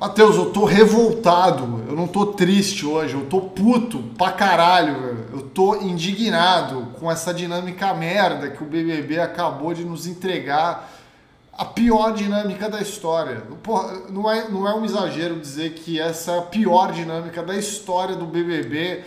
Matheus, eu tô revoltado, eu não tô triste hoje, eu tô puto pra caralho, eu tô indignado com essa dinâmica merda que o BBB acabou de nos entregar, a pior dinâmica da história. Porra, não, é, não é um exagero dizer que essa é a pior dinâmica da história do BBB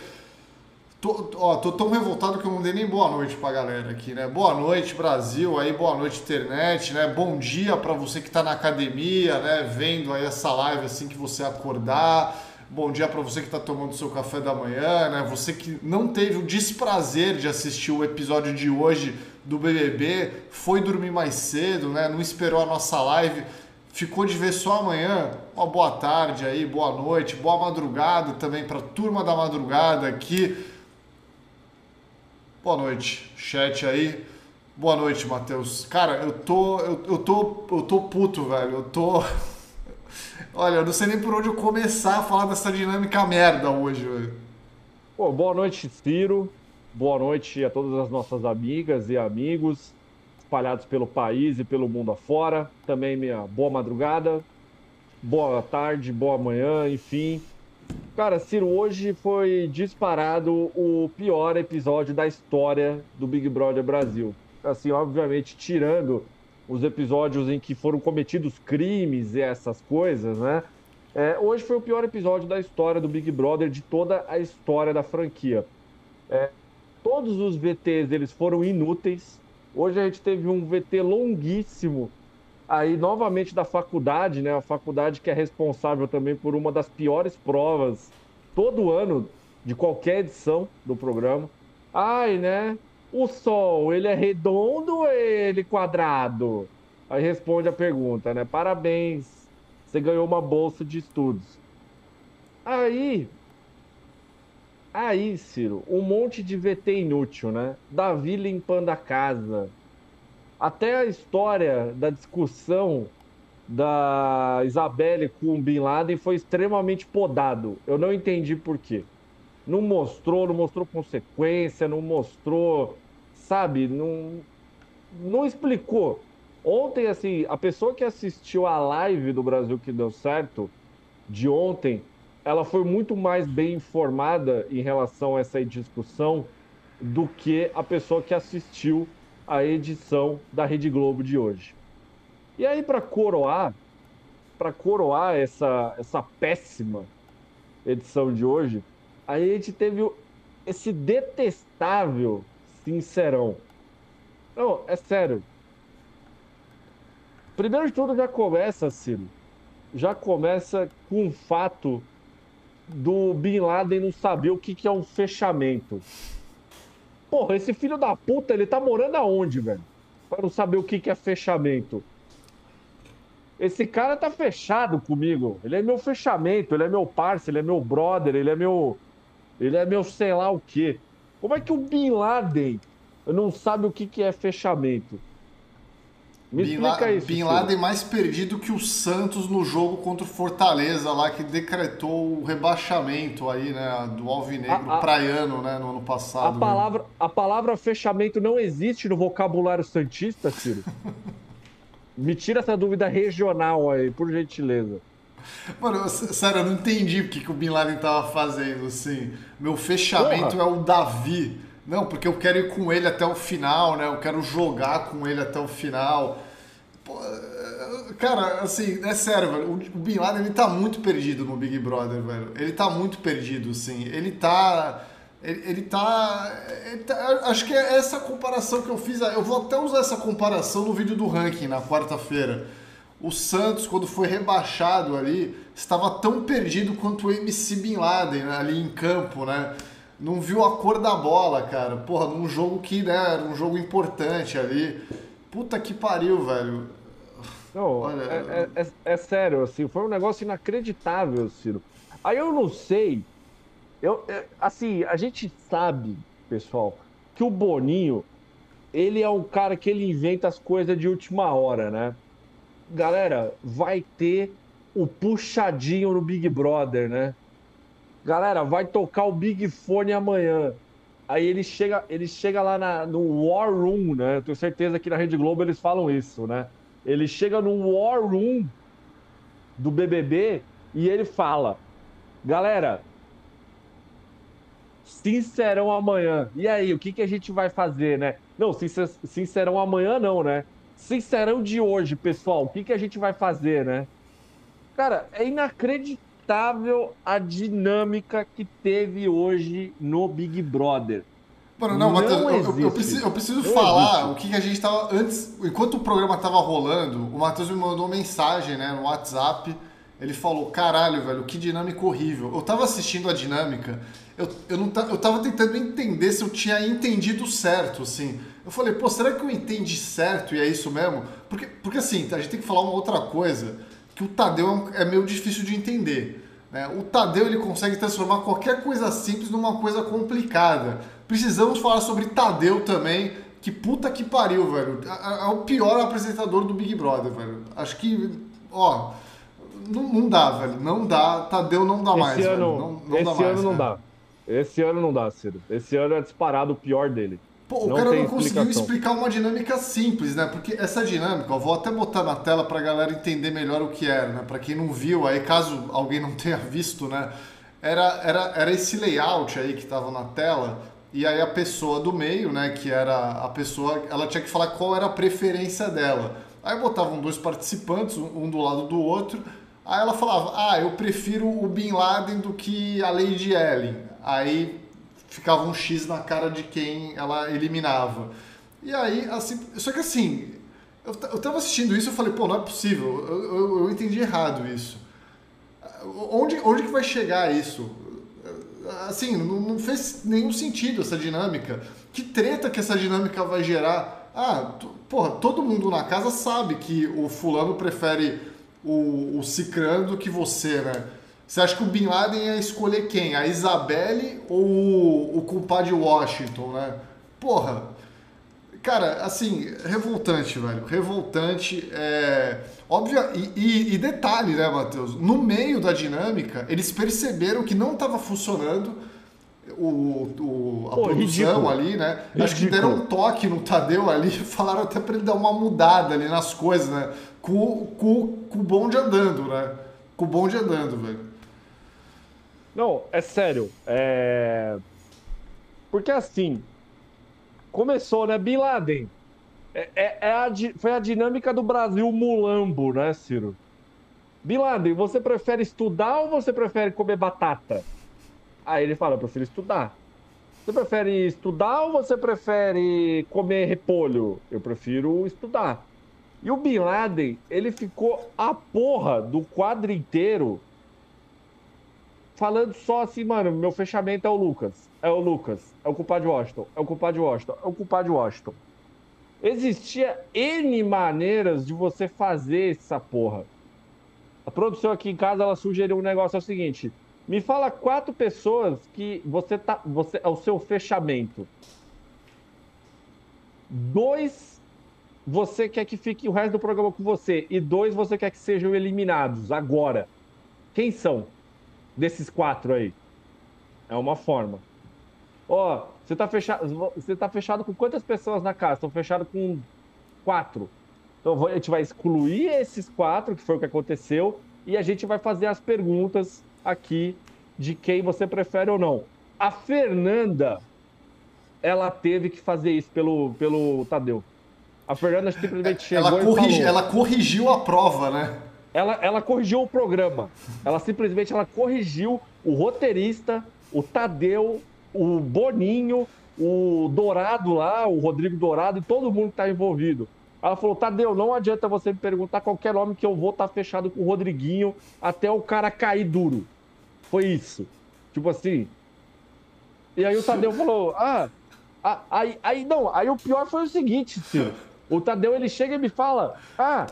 Tô, ó, tô tão revoltado que eu não dei nem boa noite pra galera aqui, né? Boa noite, Brasil, aí boa noite, internet, né? Bom dia para você que tá na academia, né? Vendo aí essa live assim que você acordar. Bom dia para você que está tomando seu café da manhã, né? Você que não teve o desprazer de assistir o episódio de hoje do BBB, foi dormir mais cedo, né? Não esperou a nossa live, ficou de ver só amanhã. Uma boa tarde aí, boa noite, boa madrugada também para turma da madrugada aqui. Boa noite, chat aí. Boa noite, Matheus. Cara, eu tô, eu, eu tô, eu tô puto, velho. Eu tô Olha, eu não sei nem por onde eu começar a falar dessa dinâmica merda hoje, velho. Pô, boa noite, Ciro. Boa noite a todas as nossas amigas e amigos espalhados pelo país e pelo mundo afora. Também minha boa madrugada, boa tarde, boa manhã, enfim. Cara, Ciro, hoje foi disparado o pior episódio da história do Big Brother Brasil. Assim, obviamente, tirando os episódios em que foram cometidos crimes e essas coisas, né? É, hoje foi o pior episódio da história do Big Brother, de toda a história da franquia. É, todos os VTs eles foram inúteis. Hoje a gente teve um VT longuíssimo aí novamente da faculdade, né? A faculdade que é responsável também por uma das piores provas todo ano de qualquer edição do programa. Ai, né? O Sol, ele é redondo ou ele quadrado? Aí responde a pergunta, né? Parabéns, você ganhou uma bolsa de estudos. Aí, aí, Ciro, um monte de VT inútil, né? Davi limpando a casa, até a história da discussão da Isabelle com Bin Laden foi extremamente podado. Eu não entendi por quê. Não mostrou, não mostrou consequência, não mostrou, sabe, não, não explicou. Ontem, assim, a pessoa que assistiu a live do Brasil que deu certo, de ontem, ela foi muito mais bem informada em relação a essa discussão do que a pessoa que assistiu a edição da Rede Globo de hoje. E aí, para coroar, para coroar essa, essa péssima edição de hoje, a gente teve esse detestável sincerão. Não, é sério. Primeiro de tudo, já começa, Ciro. Já começa com o fato do Bin Laden não saber o que, que é um fechamento. Porra, esse filho da puta, ele tá morando aonde, velho? Pra não saber o que, que é fechamento. Esse cara tá fechado comigo. Ele é meu fechamento, ele é meu parceiro, ele é meu brother, ele é meu. Ele é meu sei lá o quê. Como é que o Bin Laden não sabe o que, que é fechamento? Me Bin explica isso. Bin Laden mais perdido que o Santos no jogo contra o Fortaleza, lá que decretou o rebaixamento aí, né, do Alvinegro a, a, praiano, né, no ano passado. A né? palavra, né? a palavra fechamento não existe no vocabulário santista, Ciro. Me tira essa dúvida regional aí, por gentileza. Mano, sério, eu não entendi o que, que o Bin Laden tava fazendo, assim. Meu fechamento Porra. é o Davi. Não, porque eu quero ir com ele até o final, né? Eu quero jogar com ele até o final. Pô, cara, assim, é sério, velho. O Bin Laden, ele tá muito perdido no Big Brother, velho. Ele tá muito perdido, assim. Ele tá... Ele, ele, tá, ele tá. Acho que é essa comparação que eu fiz. Eu vou até usar essa comparação no vídeo do ranking na quarta-feira. O Santos, quando foi rebaixado ali, estava tão perdido quanto o MC Bin Laden né, ali em campo, né? Não viu a cor da bola, cara. Porra, num jogo que, né, era um jogo importante ali. Puta que pariu, velho. Não, Olha, é, é, é, é, sério, assim, foi um negócio inacreditável, Ciro. Aí eu não sei. Eu, é, assim, a gente sabe, pessoal, que o Boninho, ele é um cara que ele inventa as coisas de última hora, né? Galera, vai ter o puxadinho no Big Brother, né? Galera, vai tocar o Big Fone amanhã. Aí ele chega, ele chega lá na, no War Room, né? Eu tenho certeza que na Rede Globo eles falam isso, né? Ele chega no War Room do BBB E ele fala: Galera, Sincerão amanhã. E aí, o que, que a gente vai fazer, né? Não, Sincerão amanhã não, né? Sincerão de hoje, pessoal. O que, que a gente vai fazer, né? Cara, é inacreditável a dinâmica que teve hoje no Big Brother. Mano, não, não Matheus, eu, eu, preciso, eu preciso falar existe. o que, que a gente tava. Antes, enquanto o programa tava rolando, o Matheus me mandou uma mensagem né, no WhatsApp. Ele falou: caralho, velho, que dinâmica horrível. Eu tava assistindo a dinâmica eu, eu, não eu tava tentando entender se eu tinha entendido certo, assim. Eu falei, pô, será que eu entendi certo e é isso mesmo? Porque, porque assim, a gente tem que falar uma outra coisa, que o Tadeu é, é meio difícil de entender. Né? O Tadeu ele consegue transformar qualquer coisa simples numa coisa complicada. Precisamos falar sobre Tadeu também, que puta que pariu, velho. É, o pior apresentador do Big Brother, velho. Acho que, ó, não, não dá, velho. Não dá. Tadeu não dá esse mais, ano, velho. Não, não esse dá ano não dá. Esse ano não dá, Ciro. Esse ano é disparado o pior dele. Pô, o cara não conseguiu explicar uma dinâmica simples, né? Porque essa dinâmica, eu vou até botar na tela pra galera entender melhor o que era, né? Pra quem não viu, aí caso alguém não tenha visto, né? Era, era, era esse layout aí que tava na tela, e aí a pessoa do meio, né? Que era a pessoa, ela tinha que falar qual era a preferência dela. Aí botavam dois participantes, um do lado do outro, aí ela falava, ah, eu prefiro o Bin Laden do que a Lady Ellen aí ficava um X na cara de quem ela eliminava. E aí, assim, só que assim, eu, eu tava assistindo isso e falei, pô, não é possível, eu, eu, eu, entendi errado isso. Onde, onde que vai chegar isso? Assim, não, não fez nenhum sentido essa dinâmica. Que treta que essa dinâmica vai gerar? Ah, porra, todo mundo na casa sabe que o fulano prefere o, o cicrano do que você, né? Você acha que o Bin Laden ia escolher quem? A Isabelle ou o, o culpado de Washington, né? Porra. Cara, assim, revoltante, velho. Revoltante. É... Óbvio, e, e, e detalhe, né, Matheus? No meio da dinâmica, eles perceberam que não estava funcionando o, o, a Pô, produção ridículo. ali, né? Ridículo. Acho que deram um toque no Tadeu ali, falaram até para ele dar uma mudada ali nas coisas, né? Com, com, com o bonde andando, né? Com o bonde andando, velho. Não, é sério. É... Porque assim, começou, né? Bin Laden. É, é, é a, foi a dinâmica do Brasil mulambo, né, Ciro? Bin Laden, você prefere estudar ou você prefere comer batata? Aí ele fala, eu prefiro estudar. Você prefere estudar ou você prefere comer repolho? Eu prefiro estudar. E o Bin Laden, ele ficou a porra do quadro inteiro falando só assim, mano, meu fechamento é o Lucas. É o Lucas. É o culpado de Washington. É o culpado de Washington. É o culpado de Washington. Existia N maneiras de você fazer essa porra. A produção aqui em casa, ela sugeriu um negócio é o seguinte. Me fala quatro pessoas que você tá. Você, é o seu fechamento. Dois, você quer que fique o resto do programa com você. E dois, você quer que sejam eliminados agora. Quem são? Desses quatro aí? É uma forma. Ó, oh, você tá fechado, você tá fechado com quantas pessoas na casa? Estão fechado com quatro. Então a gente vai excluir esses quatro, que foi o que aconteceu, e a gente vai fazer as perguntas aqui de quem você prefere ou não. A Fernanda, ela teve que fazer isso pelo, pelo Tadeu. A Fernanda simplesmente chegou ela corrigi. Ela corrigiu a prova, né? Ela, ela corrigiu o programa. Ela simplesmente ela corrigiu o roteirista, o Tadeu, o Boninho, o Dourado lá, o Rodrigo Dourado e todo mundo que está envolvido. Ela falou: Tadeu, não adianta você me perguntar qualquer nome que eu vou estar tá fechado com o Rodriguinho até o cara cair duro. Foi isso. Tipo assim. E aí o Tadeu falou: Ah, aí, aí não, aí o pior foi o seguinte, Ciro. O Tadeu ele chega e me fala: Ah,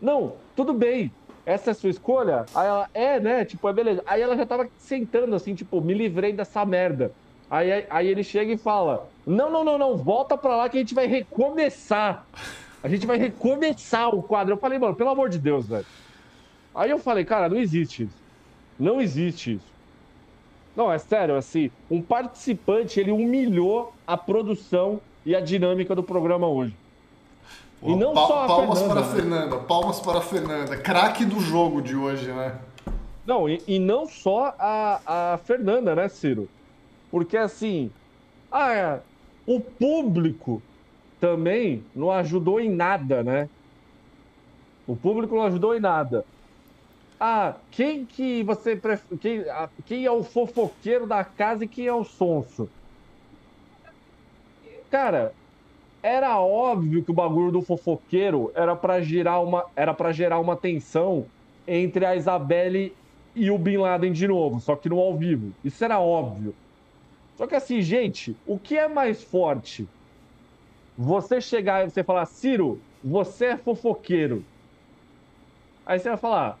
não, tudo bem, essa é a sua escolha? Aí ela, é, né? Tipo, é beleza. Aí ela já tava sentando assim, tipo, me livrei dessa merda. Aí, aí ele chega e fala: Não, não, não, não, volta pra lá que a gente vai recomeçar. A gente vai recomeçar o quadro. Eu falei, mano, pelo amor de Deus, velho. Aí eu falei, cara, não existe isso. Não existe isso. Não, é sério, assim, um participante, ele humilhou a produção e a dinâmica do programa hoje. E não pa só a palmas Fernanda, para a né? Fernanda, palmas para a Fernanda, craque do jogo de hoje, né? Não, e, e, não só a, a Fernanda, né, Ciro? Porque assim, ah, é, o público também não ajudou em nada, né? O público não ajudou em nada. Ah, quem que você prefere. Quem, quem é o fofoqueiro da casa e quem é o sonso? Cara, era óbvio que o bagulho do fofoqueiro era para gerar uma era para gerar uma tensão entre a Isabelle e o Bin Laden de novo, só que no ao vivo. Isso era óbvio. Só que assim, gente, o que é mais forte? Você chegar e você falar, Ciro, você é fofoqueiro. Aí você vai falar,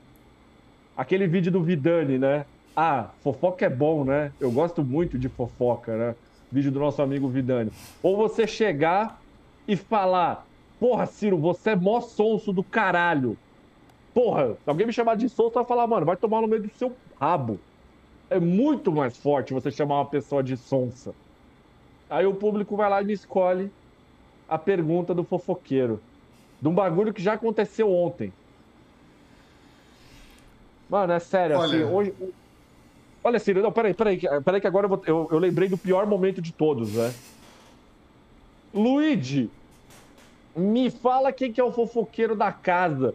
aquele vídeo do Vidani, né? Ah, fofoca é bom, né? Eu gosto muito de fofoca, né? Vídeo do nosso amigo Vidani. Ou você chegar e falar, porra, Ciro, você é mó sonso do caralho. Porra, se alguém me chamar de sonso, vai falar, mano, vai tomar no meio do seu rabo. É muito mais forte você chamar uma pessoa de sonsa. Aí o público vai lá e me escolhe a pergunta do fofoqueiro. De um bagulho que já aconteceu ontem. Mano, é sério, assim, Olha... assim, hoje. Olha, Ciro, não, peraí, peraí, peraí, que agora eu, vou... eu, eu lembrei do pior momento de todos, né? Luigi, me fala quem que é o fofoqueiro da casa.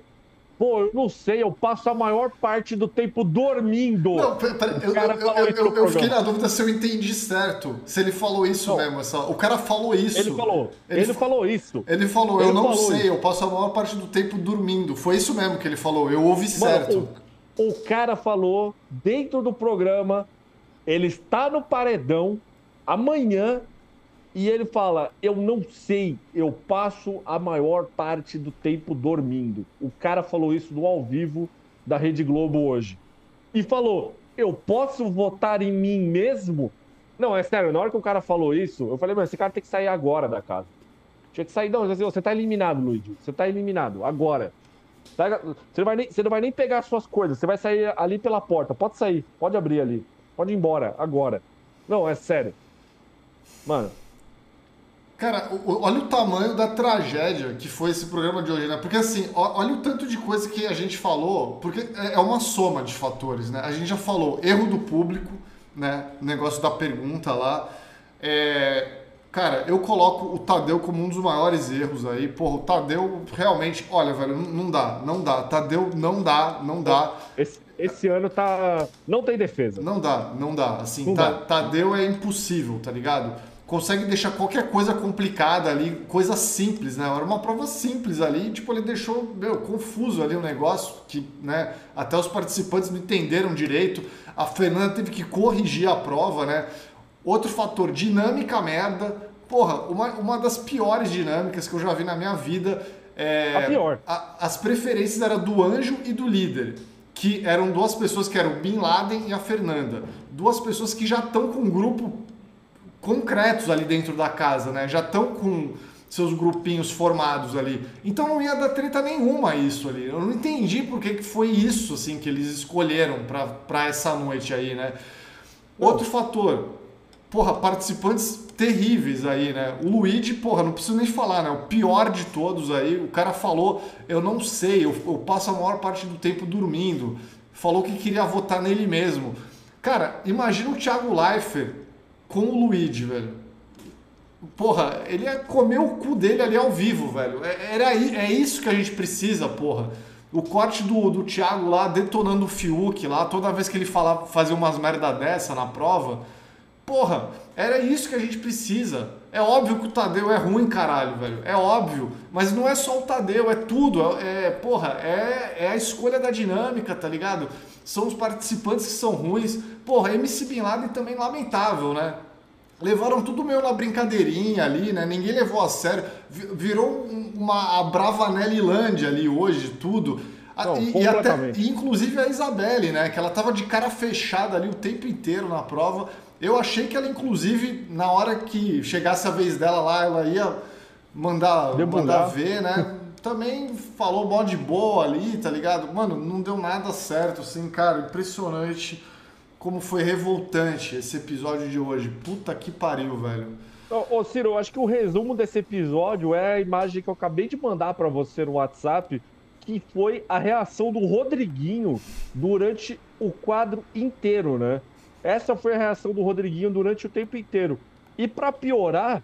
Pô, eu não sei, eu passo a maior parte do tempo dormindo. Não, pera, eu, eu, eu, eu fiquei na dúvida se eu entendi certo. Se ele falou isso não. mesmo. Essa, o cara falou isso. Ele falou. Ele, ele falou isso. Ele falou, ele eu não sei, isso. eu passo a maior parte do tempo dormindo. Foi isso mesmo que ele falou, eu ouvi Mano, certo. O, o cara falou dentro do programa, ele está no paredão, amanhã e ele fala: Eu não sei, eu passo a maior parte do tempo dormindo. O cara falou isso no ao vivo da Rede Globo hoje. E falou: Eu posso votar em mim mesmo? Não, é sério, na hora que o cara falou isso, eu falei: Mano, esse cara tem que sair agora da casa. Tinha que sair. Não, você tá eliminado, Luigi. Você tá eliminado, agora. Você não, vai nem, você não vai nem pegar suas coisas, você vai sair ali pela porta. Pode sair, pode abrir ali. Pode ir embora, agora. Não, é sério. Mano, Cara, olha o tamanho da tragédia que foi esse programa de hoje, né? Porque assim, olha o tanto de coisa que a gente falou, porque é, é uma soma de fatores, né? A gente já falou erro do público, né? Negócio da pergunta lá. É... Cara, eu coloco o Tadeu como um dos maiores erros aí. Porra, o Tadeu realmente, olha, velho, não dá, não dá. Tadeu não dá, não dá. Esse, esse ano tá. Não tem defesa. Não dá, não dá. Assim, não dá. Tadeu é impossível, tá ligado? Consegue deixar qualquer coisa complicada ali, coisa simples, né? Era uma prova simples ali, tipo, ele deixou, meu, confuso ali o um negócio, que, né, até os participantes não entenderam direito. A Fernanda teve que corrigir a prova, né? Outro fator, dinâmica merda. Porra, uma, uma das piores dinâmicas que eu já vi na minha vida. É, a pior. A, as preferências eram do anjo e do líder que eram duas pessoas que eram o Bin Laden e a Fernanda. Duas pessoas que já estão com um grupo concretos ali dentro da casa, né? Já estão com seus grupinhos formados ali. Então não ia dar treta nenhuma isso ali. Eu não entendi por que, que foi isso assim que eles escolheram para essa noite aí, né? Outro fator, porra, participantes terríveis aí, né? O Luigi, porra, não preciso nem falar, né? O pior de todos aí. O cara falou, eu não sei, eu, eu passo a maior parte do tempo dormindo. Falou que queria votar nele mesmo. Cara, imagina o Thiago Leifert com o Luigi, velho. Porra, ele ia comer o cu dele ali ao vivo, velho. É, era, é isso que a gente precisa, porra. O corte do, do Thiago lá detonando o Fiuk lá, toda vez que ele fala, fazer umas merda dessa na prova. Porra, era isso que a gente precisa. É óbvio que o Tadeu é ruim, caralho, velho. É óbvio. Mas não é só o Tadeu, é tudo. É, é porra, é, é a escolha da dinâmica, tá ligado? São os participantes que são ruins. Porra, MC Bin Laden também lamentável, né? Levaram tudo meio na brincadeirinha ali, né? Ninguém levou a sério. Virou uma a Bravanelilândia ali hoje, tudo. Não, e, e, até, inclusive a Isabelle, né? Que ela tava de cara fechada ali o tempo inteiro na prova. Eu achei que ela, inclusive, na hora que chegasse a vez dela lá, ela ia mandar, mandar ver, né? também falou mó de boa ali, tá ligado? Mano, não deu nada certo, assim, cara, impressionante como foi revoltante esse episódio de hoje. Puta que pariu, velho. Ô, ô Ciro, eu acho que o resumo desse episódio é a imagem que eu acabei de mandar para você no WhatsApp, que foi a reação do Rodriguinho durante o quadro inteiro, né? Essa foi a reação do Rodriguinho durante o tempo inteiro. E para piorar,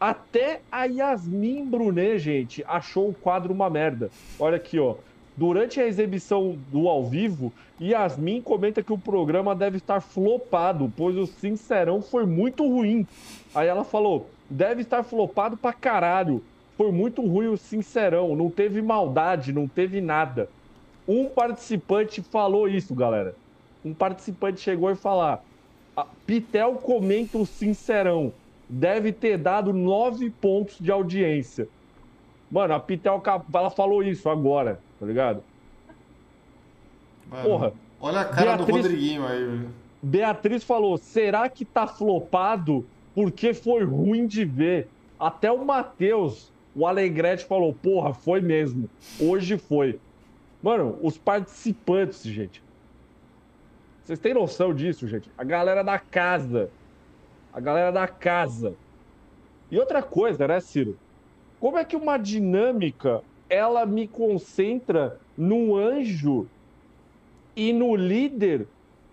até a Yasmin Brunet, gente, achou o quadro uma merda. Olha aqui, ó. Durante a exibição do ao vivo, Yasmin comenta que o programa deve estar flopado, pois o Sincerão foi muito ruim. Aí ela falou: deve estar flopado pra caralho. Foi muito ruim o Sincerão, não teve maldade, não teve nada. Um participante falou isso, galera. Um participante chegou e falar: Pitel comenta o Sincerão deve ter dado nove pontos de audiência. Mano, a Pitel ela falou isso agora, tá ligado? Mano, Porra. Olha a cara Beatriz, do Rodriguinho aí, velho. Beatriz falou: será que tá flopado porque foi ruim de ver? Até o Matheus, o Alegrete, falou: porra, foi mesmo. Hoje foi. Mano, os participantes, gente. Vocês têm noção disso, gente? A galera da casa a galera da casa. E outra coisa, né, Ciro? Como é que uma dinâmica ela me concentra no anjo e no líder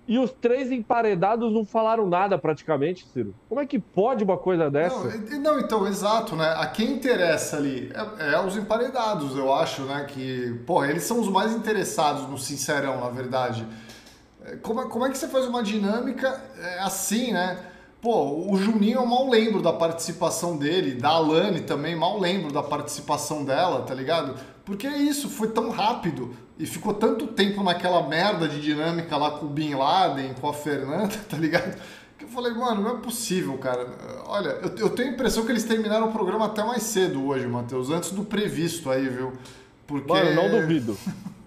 e os três emparedados não falaram nada praticamente, Ciro? Como é que pode uma coisa dessa? Não, não então, exato, né? A quem interessa ali é, é, os emparedados, eu acho, né? Que, pô, eles são os mais interessados no Sincerão, na verdade. Como, é, como é que você faz uma dinâmica é, assim, né? Pô, o Juninho eu mal lembro da participação dele, da Alane também, mal lembro da participação dela, tá ligado? Porque é isso, foi tão rápido e ficou tanto tempo naquela merda de dinâmica lá com o Bin Laden, com a Fernanda, tá ligado? Que eu falei, mano, não é possível, cara. Olha, eu, eu tenho a impressão que eles terminaram o programa até mais cedo hoje, Matheus, antes do previsto aí, viu? Porque. Mano, não duvido.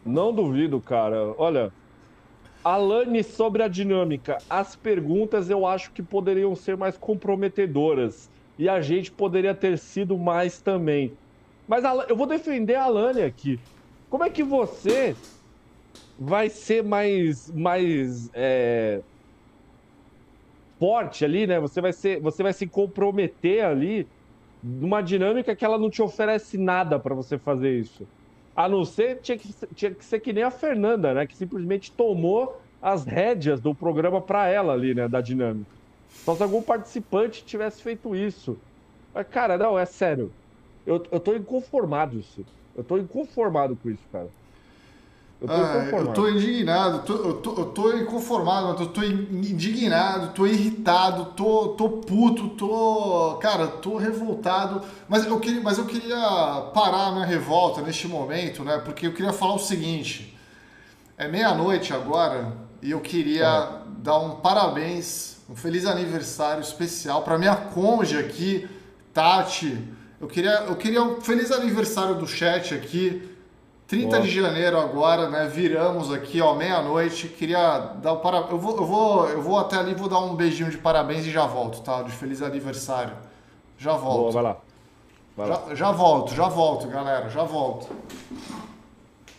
não duvido, cara. Olha, Alane, sobre a dinâmica, as perguntas eu acho que poderiam ser mais comprometedoras e a gente poderia ter sido mais também. Mas eu vou defender a Alane aqui. Como é que você vai ser mais, mais é, forte ali, né? Você vai, ser, você vai se comprometer ali numa dinâmica que ela não te oferece nada para você fazer isso. A não ser, tinha que, tinha que ser que nem a Fernanda, né? Que simplesmente tomou as rédeas do programa para ela ali, né? Da dinâmica. Só se algum participante tivesse feito isso. Mas, cara, não, é sério. Eu, eu tô inconformado, isso. Eu tô inconformado com isso, cara. Eu tô, ah, eu tô indignado, tô, eu, tô, eu tô inconformado, eu tô indignado, tô irritado, tô, tô puto, tô. Cara, tô revoltado. Mas eu, queria, mas eu queria parar a minha revolta neste momento, né? Porque eu queria falar o seguinte. É meia-noite agora e eu queria é. dar um parabéns, um feliz aniversário especial para minha conja aqui, Tati. Eu queria, eu queria um feliz aniversário do chat aqui. 30 Boa. de janeiro agora, né? Viramos aqui, ó, meia-noite. Queria dar o parabéns. Eu vou, eu, vou, eu vou até ali, vou dar um beijinho de parabéns e já volto, tá? De feliz aniversário. Já volto. Boa, vai lá. Vai já, lá. já volto, já volto, galera. Já volto.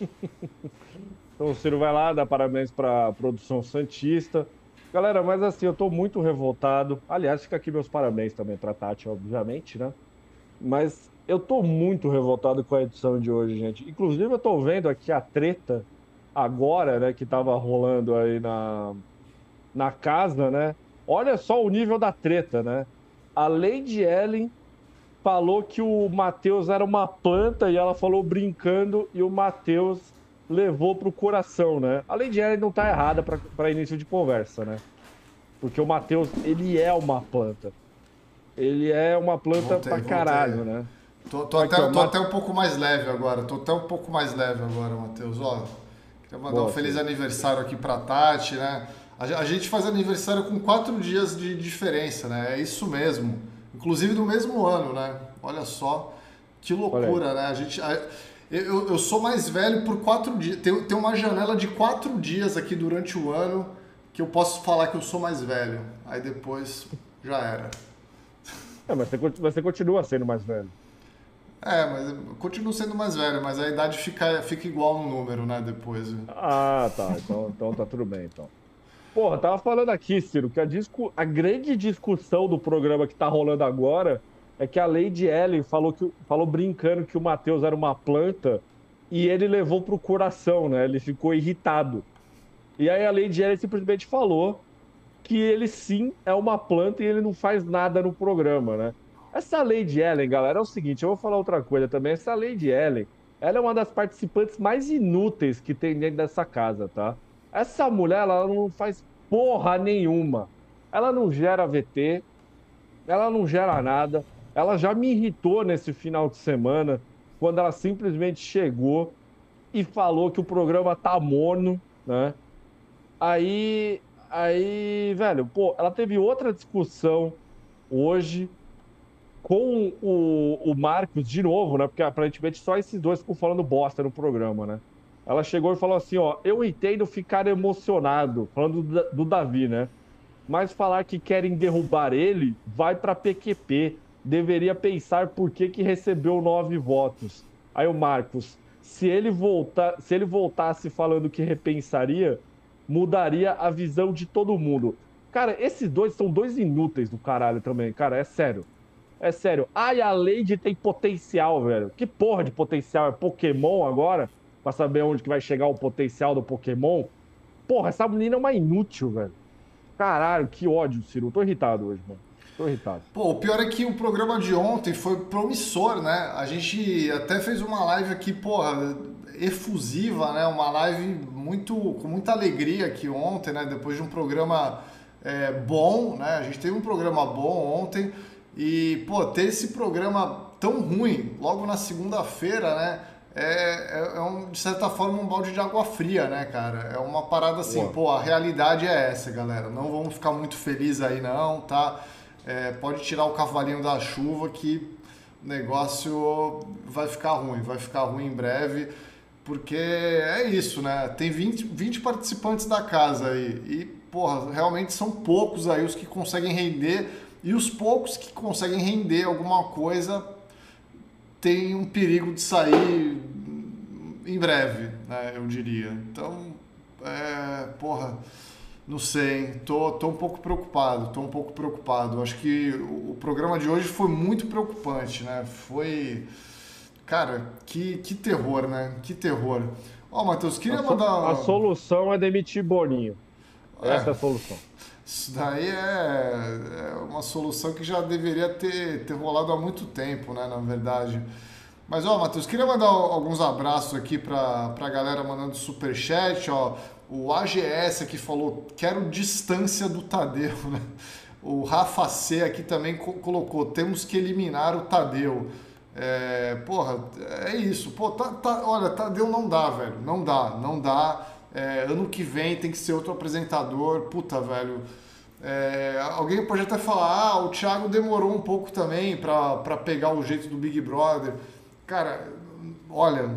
então o Ciro vai lá, dá parabéns para a produção Santista. Galera, mas assim, eu tô muito revoltado. Aliás, fica aqui meus parabéns também pra Tati, obviamente, né? Mas eu tô muito revoltado com a edição de hoje, gente. Inclusive, eu tô vendo aqui a treta agora, né, que tava rolando aí na, na casa, né? Olha só o nível da treta, né? A Lady Ellen falou que o Matheus era uma planta e ela falou brincando e o Matheus levou pro coração, né? A Lady Ellen não tá errada para início de conversa, né? Porque o Matheus, ele é uma planta. Ele é uma planta voltei, pra caralho, voltei. né? Tô, tô, até, tô até um pouco mais leve agora. Tô até um pouco mais leve agora, Matheus. Ó, queria mandar Boa, um feliz aniversário aqui pra Tati, né? A, a, gente faz aniversário com quatro dias de diferença, né? É isso mesmo. Inclusive no mesmo ano, né? Olha só. Que loucura, né? A gente. A, eu, eu sou mais velho por quatro dias. Tem, tem uma janela de quatro dias aqui durante o ano que eu posso falar que eu sou mais velho. Aí depois já era. É, mas você, você continua sendo mais velho. É, mas eu continuo sendo mais velho, mas a idade fica, fica igual no número, né, depois. Ah, tá. Então, então tá tudo bem, então. Porra, tava falando aqui, Ciro, que a, a grande discussão do programa que tá rolando agora é que a Lady Ellen falou, que, falou brincando que o Matheus era uma planta e ele levou pro coração, né? Ele ficou irritado. E aí a Lady Ellen simplesmente falou que ele sim é uma planta e ele não faz nada no programa, né? Essa Lady Ellen, galera, é o seguinte, eu vou falar outra coisa também. Essa Lady Ellen, ela é uma das participantes mais inúteis que tem dentro dessa casa, tá? Essa mulher, ela não faz porra nenhuma. Ela não gera VT, ela não gera nada. Ela já me irritou nesse final de semana, quando ela simplesmente chegou e falou que o programa tá morno, né? Aí, aí, velho, pô, ela teve outra discussão hoje com o, o Marcos de novo, né? Porque aparentemente só esses dois ficam falando bosta no programa, né? Ela chegou e falou assim, ó, eu entendo ficar emocionado, falando do, do Davi, né? Mas falar que querem derrubar ele, vai para PQP. Deveria pensar por que, que recebeu nove votos. Aí o Marcos, se ele voltar, se ele voltasse falando que repensaria, mudaria a visão de todo mundo. Cara, esses dois são dois inúteis do caralho também, cara, é sério. É sério. Ai, a Lady tem potencial, velho. Que porra de potencial? É Pokémon agora? Pra saber onde que vai chegar o potencial do Pokémon? Porra, essa menina é uma inútil, velho. Caralho, que ódio, Ciro. tô irritado hoje, mano. Tô irritado. Pô, o pior é que o programa de ontem foi promissor, né? A gente até fez uma live aqui, porra, efusiva, né? Uma live muito com muita alegria aqui ontem, né? Depois de um programa é, bom, né? A gente teve um programa bom ontem e pô, ter esse programa tão ruim logo na segunda-feira, né? É, é, é, um, de certa forma um balde de água fria, né, cara? É uma parada assim, pô, a realidade é essa, galera. Não vamos ficar muito felizes aí, não, tá? É, pode tirar o cavalinho da chuva que o negócio vai ficar ruim, vai ficar ruim em breve porque é isso, né? Tem 20, 20 participantes da casa aí e, porra, realmente são poucos aí os que conseguem render e os poucos que conseguem render alguma coisa tem um perigo de sair em breve, né? Eu diria. Então, é, porra, não sei, tô, tô um pouco preocupado, tô um pouco preocupado. Acho que o programa de hoje foi muito preocupante, né? Foi Cara, que, que terror, né? Que terror. Ó, oh, Matheus, queria a mandar. A solução é demitir Boninho. É. Essa é, a solução. Isso daí é, é, uma solução que já deveria ter, ter rolado há muito tempo, né? Na verdade. Mas, ó, Matheus, queria mandar alguns abraços aqui pra, pra galera mandando superchat, ó. O AGS aqui falou, quero distância do Tadeu, né? O Rafa C aqui também colocou, temos que eliminar o Tadeu. É, porra, é isso. Pô, tá, tá, olha, Tadeu não dá, velho. Não dá, não dá. É, ano que vem tem que ser outro apresentador. Puta, velho. É, alguém pode até falar, ah, o Thiago demorou um pouco também para pegar o jeito do Big Brother. Cara, olha,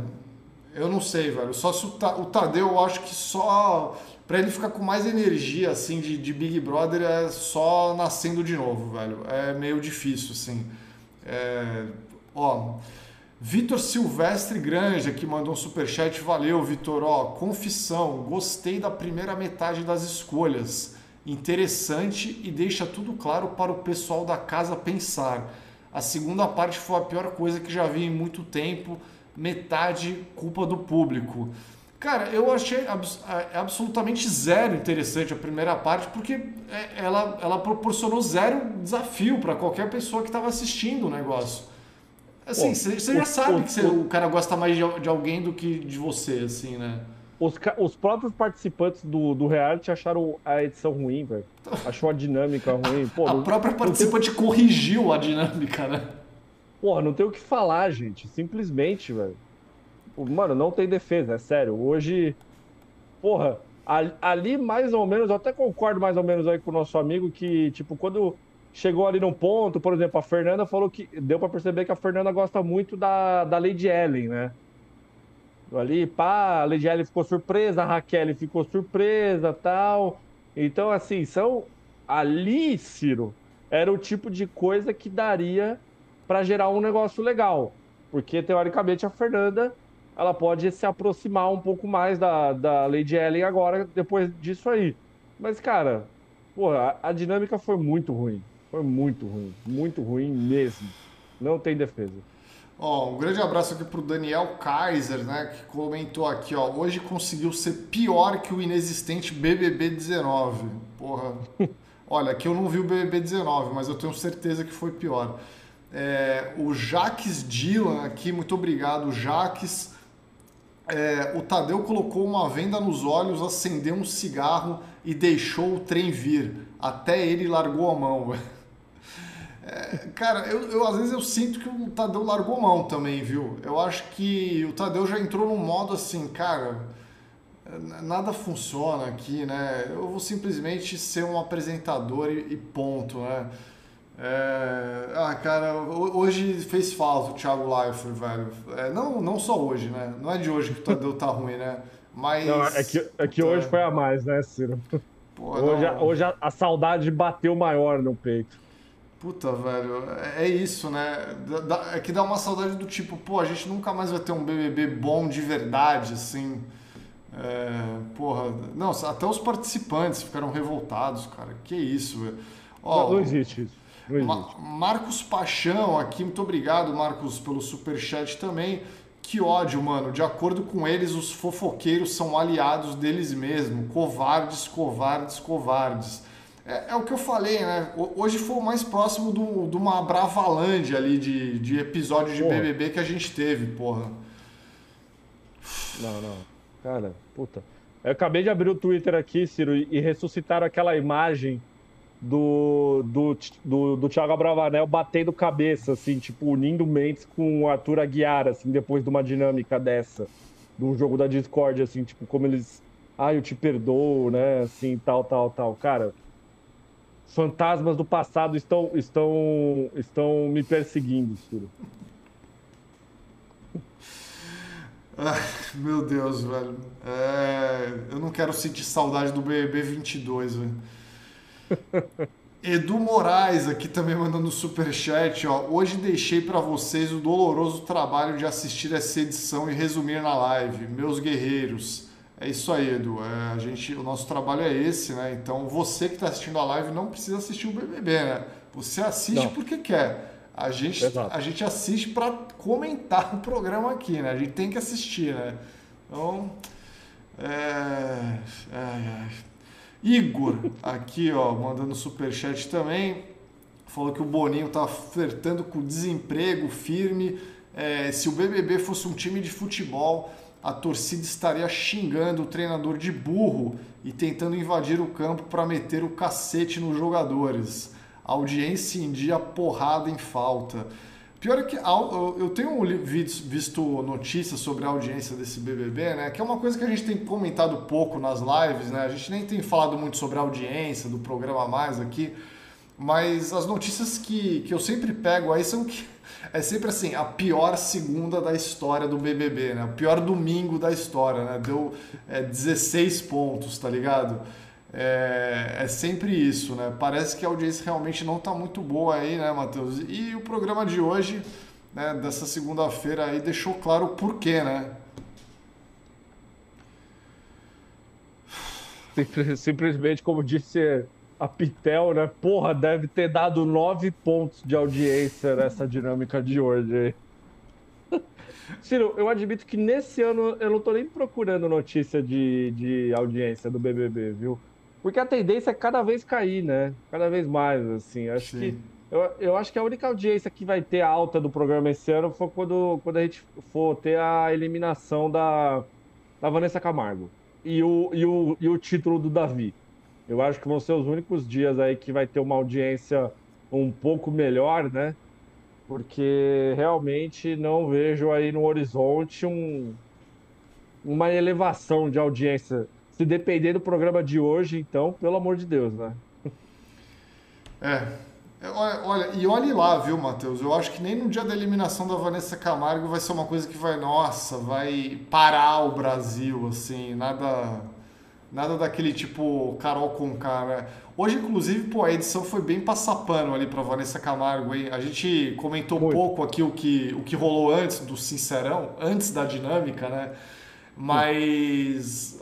eu não sei, velho. Só se o, Tadeu, eu acho que só para ele ficar com mais energia assim de, de Big Brother é só nascendo de novo, velho. É meio difícil, assim. É, Ó, Vitor Silvestre Granja que mandou um superchat, valeu Vitor, ó, confissão, gostei da primeira metade das escolhas, interessante e deixa tudo claro para o pessoal da casa pensar. A segunda parte foi a pior coisa que já vi em muito tempo, metade culpa do público. Cara, eu achei abs é, absolutamente zero interessante a primeira parte, porque é, ela, ela proporcionou zero desafio para qualquer pessoa que estava assistindo o negócio. Assim, você já sabe que o cara gosta mais de, de, alguém do que de você, assim, né? Os, os próprios participantes do, do reality acharam a edição ruim, velho. Achou a dinâmica ruim. Pô, a não, própria participante tem... corrigiu a dinâmica, né? Porra, não tem o que falar, gente. Simplesmente, velho. Mano, não tem defesa, é sério. Hoje, porra, ali mais ou menos, eu até concordo mais ou menos aí com o nosso amigo que, tipo, quando chegou ali num ponto, por exemplo, a Fernanda falou que deu para perceber que a Fernanda gosta muito da, da Lady Ellen, né? Ali, pá, a Lady Ellen ficou surpresa, a Raquel ficou surpresa, tal. Então, assim, são ali, Ciro, era o tipo de coisa que daria para gerar um negócio legal, porque teoricamente a Fernanda ela pode se aproximar um pouco mais da, da Lady Ellen agora, depois disso aí. Mas, cara, porra, a, a dinâmica foi muito ruim. Foi muito ruim, muito ruim mesmo. Não tem defesa. Ó, um grande abraço aqui pro Daniel Kaiser, né, que comentou aqui, ó, hoje conseguiu ser pior que o inexistente BBB 19. Porra. Olha, aqui eu não vi o BBB 19, mas eu tenho certeza que foi pior. É, o Jaques Dylan aqui, muito obrigado, Jaques. É, o Tadeu colocou uma venda nos olhos, acendeu um cigarro e deixou o trem vir. Até ele largou a mão. É, cara, eu, eu, às vezes eu sinto que o Tadeu largou mão também, viu? Eu acho que o Tadeu já entrou num modo assim, cara, nada funciona aqui, né? Eu vou simplesmente ser um apresentador e, e ponto, né? É, ah, cara, hoje fez falta o Thiago Leifert, velho. É, não, não só hoje, né? Não é de hoje que o Tadeu tá ruim, né? Mas. Não, é que, é que hoje foi a mais, né, Ciro? Pô, hoje, a, hoje a, a saudade bateu maior no peito. Puta, velho, é isso, né? É que dá uma saudade do tipo, pô, a gente nunca mais vai ter um BBB bom de verdade, assim. É, porra, não, até os participantes ficaram revoltados, cara. Que isso, velho. Ó, não, não existe isso. Não existe. Ma Marcos Paixão aqui, muito obrigado, Marcos, pelo superchat também. Que ódio, mano. De acordo com eles, os fofoqueiros são aliados deles mesmos. Covardes, covardes, covardes. É, é, o que eu falei, né? Hoje foi o mais próximo do, de uma Bravalândia ali de, de episódio de porra. BBB que a gente teve, porra. Não, não. Cara, puta. Eu acabei de abrir o Twitter aqui, Ciro, e ressuscitaram aquela imagem do, do, do, do Thiago Abravanel batendo cabeça, assim, tipo, unindo mentes com o Arthur Aguiar, assim, depois de uma dinâmica dessa, de um jogo da Discord, assim, tipo, como eles. Ah, eu te perdoo, né? Assim, tal, tal, tal. Cara, fantasmas do passado estão, estão, estão me perseguindo, Ciro. Ai, meu Deus, velho. É, eu não quero sentir saudade do BBB 22, velho. Edu Moraes aqui também mandando super chat, ó. Hoje deixei para vocês o doloroso trabalho de assistir essa edição e resumir na live, meus guerreiros. É isso aí, Edu. É, a gente, o nosso trabalho é esse, né? Então você que está assistindo a live não precisa assistir o BBB, né? Você assiste não. porque quer. A gente, a gente assiste para comentar o programa aqui, né? A gente tem que assistir, né? Então, é... é... Igor aqui, ó, mandando super chat também. Falou que o Boninho tá flertando com desemprego firme. É, se o BBB fosse um time de futebol, a torcida estaria xingando o treinador de burro e tentando invadir o campo para meter o cacete nos jogadores. A audiência em dia porrada em falta. Pior é que eu tenho visto notícias sobre a audiência desse BBB, né? Que é uma coisa que a gente tem comentado pouco nas lives, né? A gente nem tem falado muito sobre a audiência do programa mais aqui, mas as notícias que, que eu sempre pego aí são que é sempre assim, a pior segunda da história do BBB, né? O pior domingo da história, né? Deu é, 16 pontos, tá ligado? É, é, sempre isso, né? Parece que a audiência realmente não tá muito boa aí, né, Matheus? E o programa de hoje, né, dessa segunda-feira aí, deixou claro o porquê, né? Simplesmente, como disse a Pitel, né? Porra, deve ter dado nove pontos de audiência nessa dinâmica de hoje. Ciro, eu admito que nesse ano eu não tô nem procurando notícia de, de audiência do BBB, viu? Porque a tendência é cada vez cair, né? Cada vez mais, assim. Acho Sim. que eu, eu acho que a única audiência que vai ter alta do programa esse ano foi quando, quando a gente for ter a eliminação da, da Vanessa Camargo e o, e, o, e o título do Davi. Eu acho que vão ser os únicos dias aí que vai ter uma audiência um pouco melhor, né? Porque realmente não vejo aí no horizonte um, uma elevação de audiência. Se depender do programa de hoje, então, pelo amor de Deus, né? É. Olha, olha, e olhe lá, viu, Matheus? Eu acho que nem no dia da eliminação da Vanessa Camargo vai ser uma coisa que vai, nossa, vai parar o Brasil, assim, nada Nada daquele tipo Carol com cara. Hoje, inclusive, pô, a edição foi bem passapano ali pra Vanessa Camargo, hein? A gente comentou um pouco aqui o que, o que rolou antes do Sincerão, antes da dinâmica, né? Mas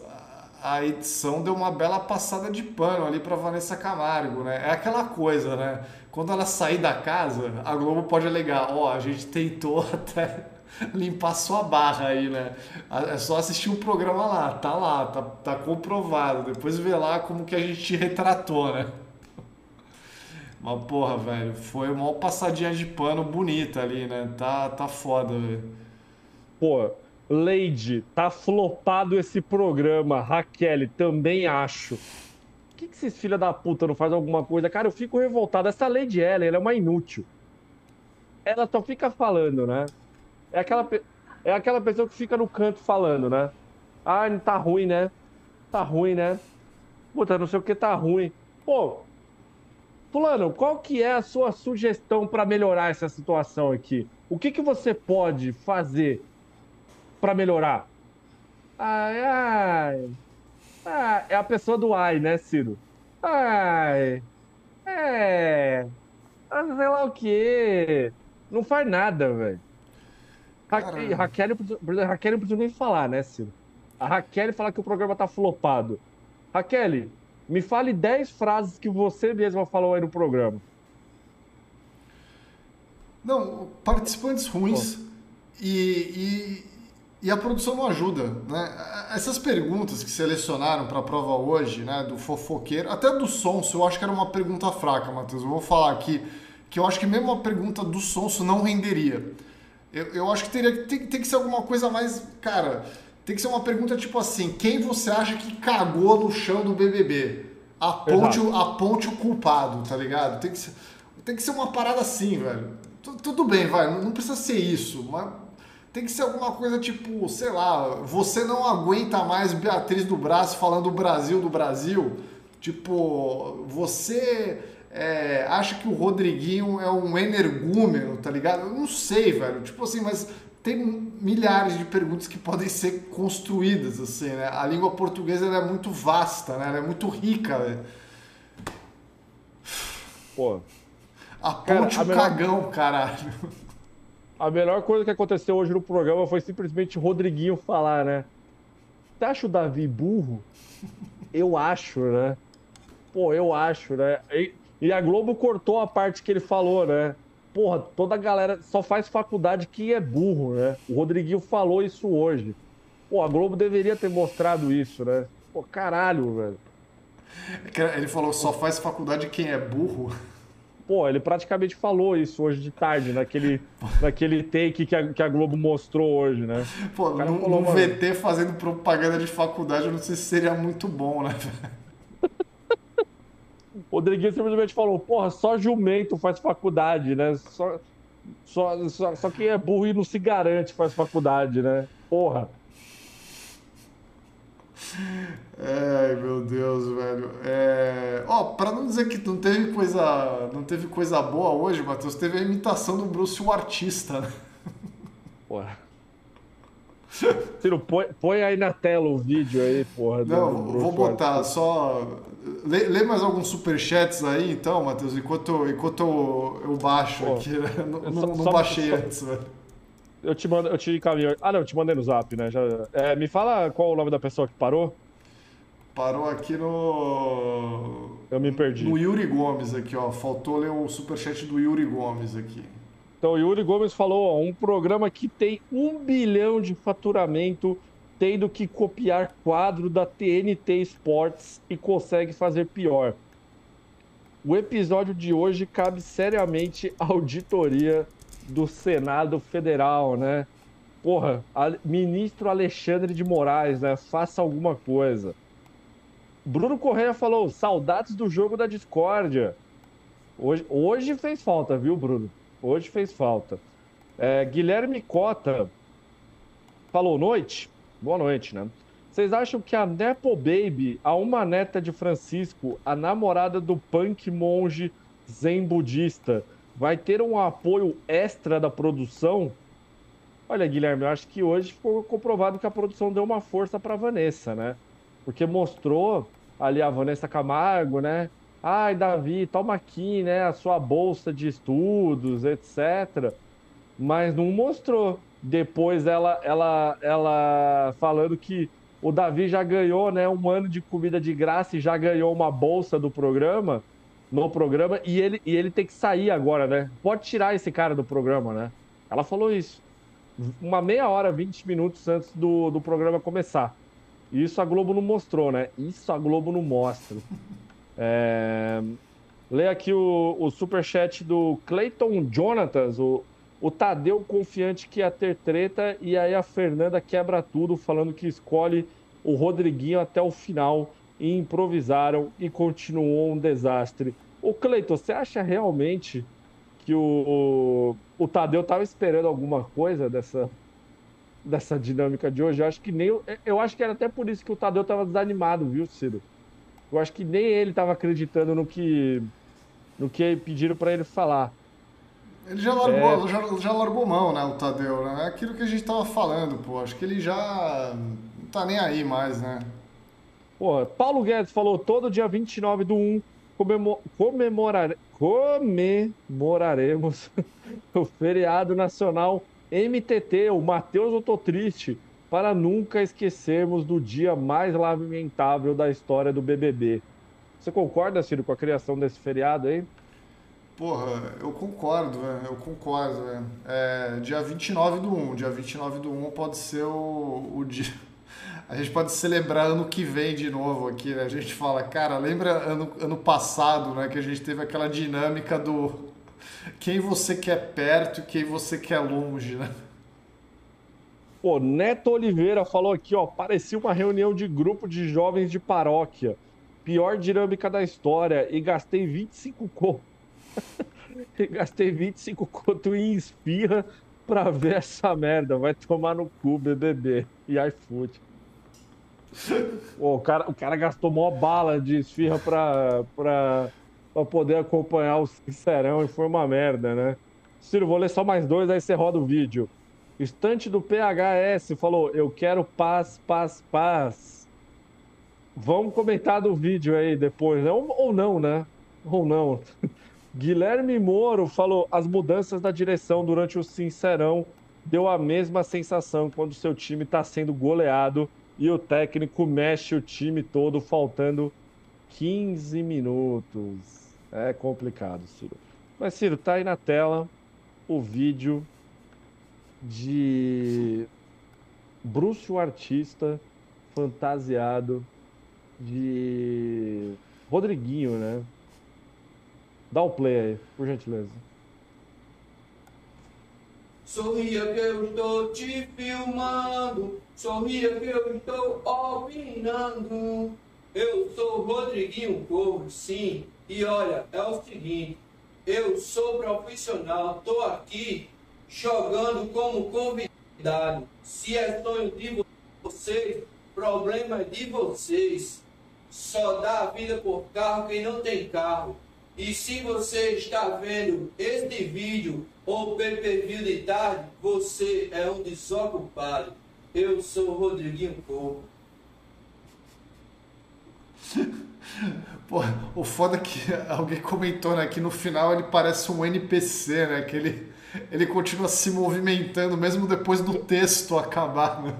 a edição deu uma bela passada de pano ali pra Vanessa Camargo, né? É aquela coisa, né? quando ela sair da casa, a Globo pode alegar, ó, oh, a gente tentou até limpar sua barra aí, né? É só assistir um programa lá, tá lá, tá, tá comprovado. Depois vê lá como que a gente te retratou, né? Mas porra, velho, foi uma passadinha de pano bonita ali, né? Tá, tá foda, velho. Pô, Lady, tá flopado esse programa. Raquel, também acho. Por que, que esses filha da puta não fazem alguma coisa? Cara, eu fico revoltado. Essa Lady Ellen, ela é uma inútil. Ela só fica falando, né? É aquela, é aquela pessoa que fica no canto falando, né? Ah, tá ruim, né? Tá ruim, né? Puta, não sei o que tá ruim. Pô, Fulano, qual que é a sua sugestão para melhorar essa situação aqui? O que, que você pode fazer para melhorar? Ai, ai. Ah, é a pessoa do ai, né, Ciro? Ai. É. Ah, sei lá o quê. Não faz nada, velho. Raquel, Raquel, Raquel não precisa nem falar, né, Ciro? A Raquel fala que o programa tá flopado. Raquel, me fale 10 frases que você mesma falou aí no programa. Não, participantes ruins oh. e, e, e, a produção não ajuda. Né? Essas perguntas que selecionaram para a prova hoje, né, do fofoqueiro, até do Sonso, eu acho que era uma pergunta fraca, Matheus. Eu vou falar aqui que eu acho que mesmo a pergunta do Sonso não renderia. Eu, eu acho que teria tem, tem que ser alguma coisa mais. Cara, tem que ser uma pergunta tipo assim: quem você acha que cagou no chão do BBB? Aponte, o, aponte o culpado, tá ligado? Tem que ser, tem que ser uma parada assim, velho. Tudo bem, vai, não precisa ser isso, mas tem que ser alguma coisa tipo, sei lá, você não aguenta mais Beatriz do Braço falando Brasil do Brasil. Tipo, você é, acha que o Rodriguinho é um energúmeno, tá ligado? Eu não sei, velho. Tipo assim, mas tem milhares de perguntas que podem ser construídas, assim, né? A língua portuguesa é muito vasta, né? Ela é muito rica, né? Pô. Aponte cara, o melhor... cagão, caralho. A melhor coisa que aconteceu hoje no programa foi simplesmente o Rodriguinho falar, né? Você acha o Davi burro? Eu acho, né? Pô, eu acho, né? E, e a Globo cortou a parte que ele falou, né? Porra, toda a galera só faz faculdade que é burro, né? O Rodriguinho falou isso hoje. Pô, a Globo deveria ter mostrado isso, né? Pô, caralho, velho. Ele falou só faz faculdade quem é burro. Pô, ele praticamente falou isso hoje de tarde, naquele, naquele take que a, que a Globo mostrou hoje, né? Pô, no, falou, no VT fazendo propaganda de faculdade, eu não sei se seria muito bom, né? O Rodriguinho simplesmente falou, porra, só jumento faz faculdade, né? Só, só, só, só quem é burro e não se garante faz faculdade, né? Porra. Ai, meu Deus, velho. É... Ó, pra não dizer que não teve coisa, não teve coisa boa hoje, Matheus, teve a imitação do Bruce, o artista, né? Porra. Ciro, põe, põe aí na tela o vídeo aí, porra. Não, vou botar, só. Lê, lê, mais alguns superchats aí, então, Matheus, enquanto, enquanto eu, eu baixo Pô, aqui. Né? Não, só, não baixei só, antes, velho. Eu te, mando, eu te encaminho. Ah, não, eu te mandei no zap, né? Já, é, me fala qual o nome da pessoa que parou. Parou aqui no. Eu me perdi. No Yuri Gomes aqui, ó. Faltou ler o superchat do Yuri Gomes aqui. Então, o Yuri Gomes falou: ó, um programa que tem um bilhão de faturamento, tendo que copiar quadro da TNT Sports e consegue fazer pior. O episódio de hoje cabe seriamente à auditoria do Senado Federal, né? Porra, ministro Alexandre de Moraes, né? Faça alguma coisa. Bruno Correia falou: saudades do jogo da discórdia. Hoje, hoje fez falta, viu, Bruno? Hoje fez falta. É, Guilherme Cota falou noite. Boa noite, né? Vocês acham que a Nepo Baby, a uma neta de Francisco, a namorada do punk monge zen budista, vai ter um apoio extra da produção? Olha, Guilherme, eu acho que hoje ficou comprovado que a produção deu uma força para Vanessa, né? Porque mostrou ali a Vanessa Camargo, né? Ai, Davi, toma aqui, né, a sua bolsa de estudos, etc. Mas não mostrou. Depois ela, ela, ela falando que o Davi já ganhou, né, um ano de comida de graça e já ganhou uma bolsa do programa. no programa e ele, e ele tem que sair agora, né? Pode tirar esse cara do programa, né? Ela falou isso. Uma meia hora, 20 minutos antes do, do programa começar. Isso a Globo não mostrou, né? Isso a Globo não mostra. É... Lê aqui o, o superchat do Clayton Jonatas, o, o Tadeu confiante que ia ter treta, e aí a Fernanda quebra tudo, falando que escolhe o Rodriguinho até o final, e improvisaram e continuou um desastre. O Cleiton, você acha realmente que o, o, o Tadeu estava esperando alguma coisa dessa, dessa dinâmica de hoje? Eu acho que nem. Eu acho que era até por isso que o Tadeu estava desanimado, viu, Ciro? Eu acho que nem ele estava acreditando no que, no que pediram para ele falar. Ele já largou, é... já, já largou mão, né, o Tadeu, né? É aquilo que a gente tava falando, pô. Acho que ele já não tá nem aí mais, né? Pô, Paulo Guedes falou todo dia 29 do 1 comemor, comemorar, comemoraremos o feriado nacional MTT, o Matheus Eu Tô Triste, para nunca esquecermos do dia mais lamentável da história do BBB. Você concorda, Ciro, com a criação desse feriado aí? Porra, eu concordo, velho. Eu concordo, velho. É, dia 29 do 1. Dia 29 do 1 pode ser o, o dia. A gente pode celebrar ano que vem de novo aqui, né? A gente fala, cara, lembra ano, ano passado, né? Que a gente teve aquela dinâmica do quem você quer perto e quem você quer longe, né? Pô, Neto Oliveira falou aqui, ó, parecia uma reunião de grupo de jovens de paróquia. Pior dinâmica da história e gastei 25 contos Gastei 25 conto em espirra pra ver essa merda. Vai tomar no cu, BBB e iFood. o, cara, o cara gastou mó bala de esfirra pra, pra, pra poder acompanhar o Sincerão e foi uma merda, né? Ciro, vou ler só mais dois, aí você roda o vídeo. Estante do PHS falou: Eu quero paz, paz, paz. Vamos comentar do vídeo aí depois, né? Ou, ou não, né? Ou não. Guilherme Moro falou: as mudanças da direção durante o Sincerão deu a mesma sensação quando seu time está sendo goleado e o técnico mexe o time todo faltando 15 minutos. É complicado, Ciro. Mas, Ciro, tá aí na tela o vídeo de Bruce, o artista, fantasiado de Rodriguinho, né? Dá o play aí, por gentileza. Sorria que eu estou te filmando, sorria que eu estou opinando. Eu sou Rodriguinho Corvo, sim, e olha, é o seguinte, eu sou profissional, tô aqui jogando como convidado. Se é sonho de vocês, problema é de vocês. Só dá a vida por carro quem não tem carro. E se você está vendo este vídeo ou PPV de tarde, você é um desocupado. Eu sou o Rodriguinho Corpo. Pô, o foda é que alguém comentou né, que no final ele parece um NPC, né? Que ele, ele continua se movimentando mesmo depois do texto acabar. Né?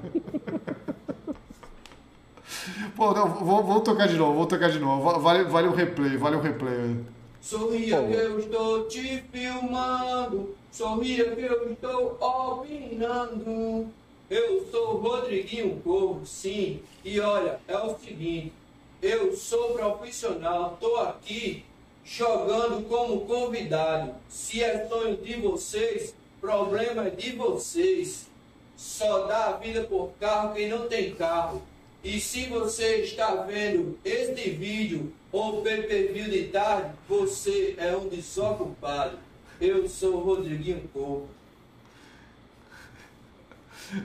Pô, não, vou, vou tocar de novo, vou tocar de novo. Vale, vale o replay, vale o replay. Sorria que eu estou te filmando, sorria que eu estou opinando. Eu sou Rodriguinho Corvo, sim, e olha, é o seguinte, eu sou profissional, tô aqui jogando como convidado. Se é sonho de vocês, problema é de vocês. Só dá a vida por carro quem não tem carro. E se você está vendo este vídeo ou pay-per-view de tarde, você é um desocupado. Eu sou o Rodriguinho Corpo.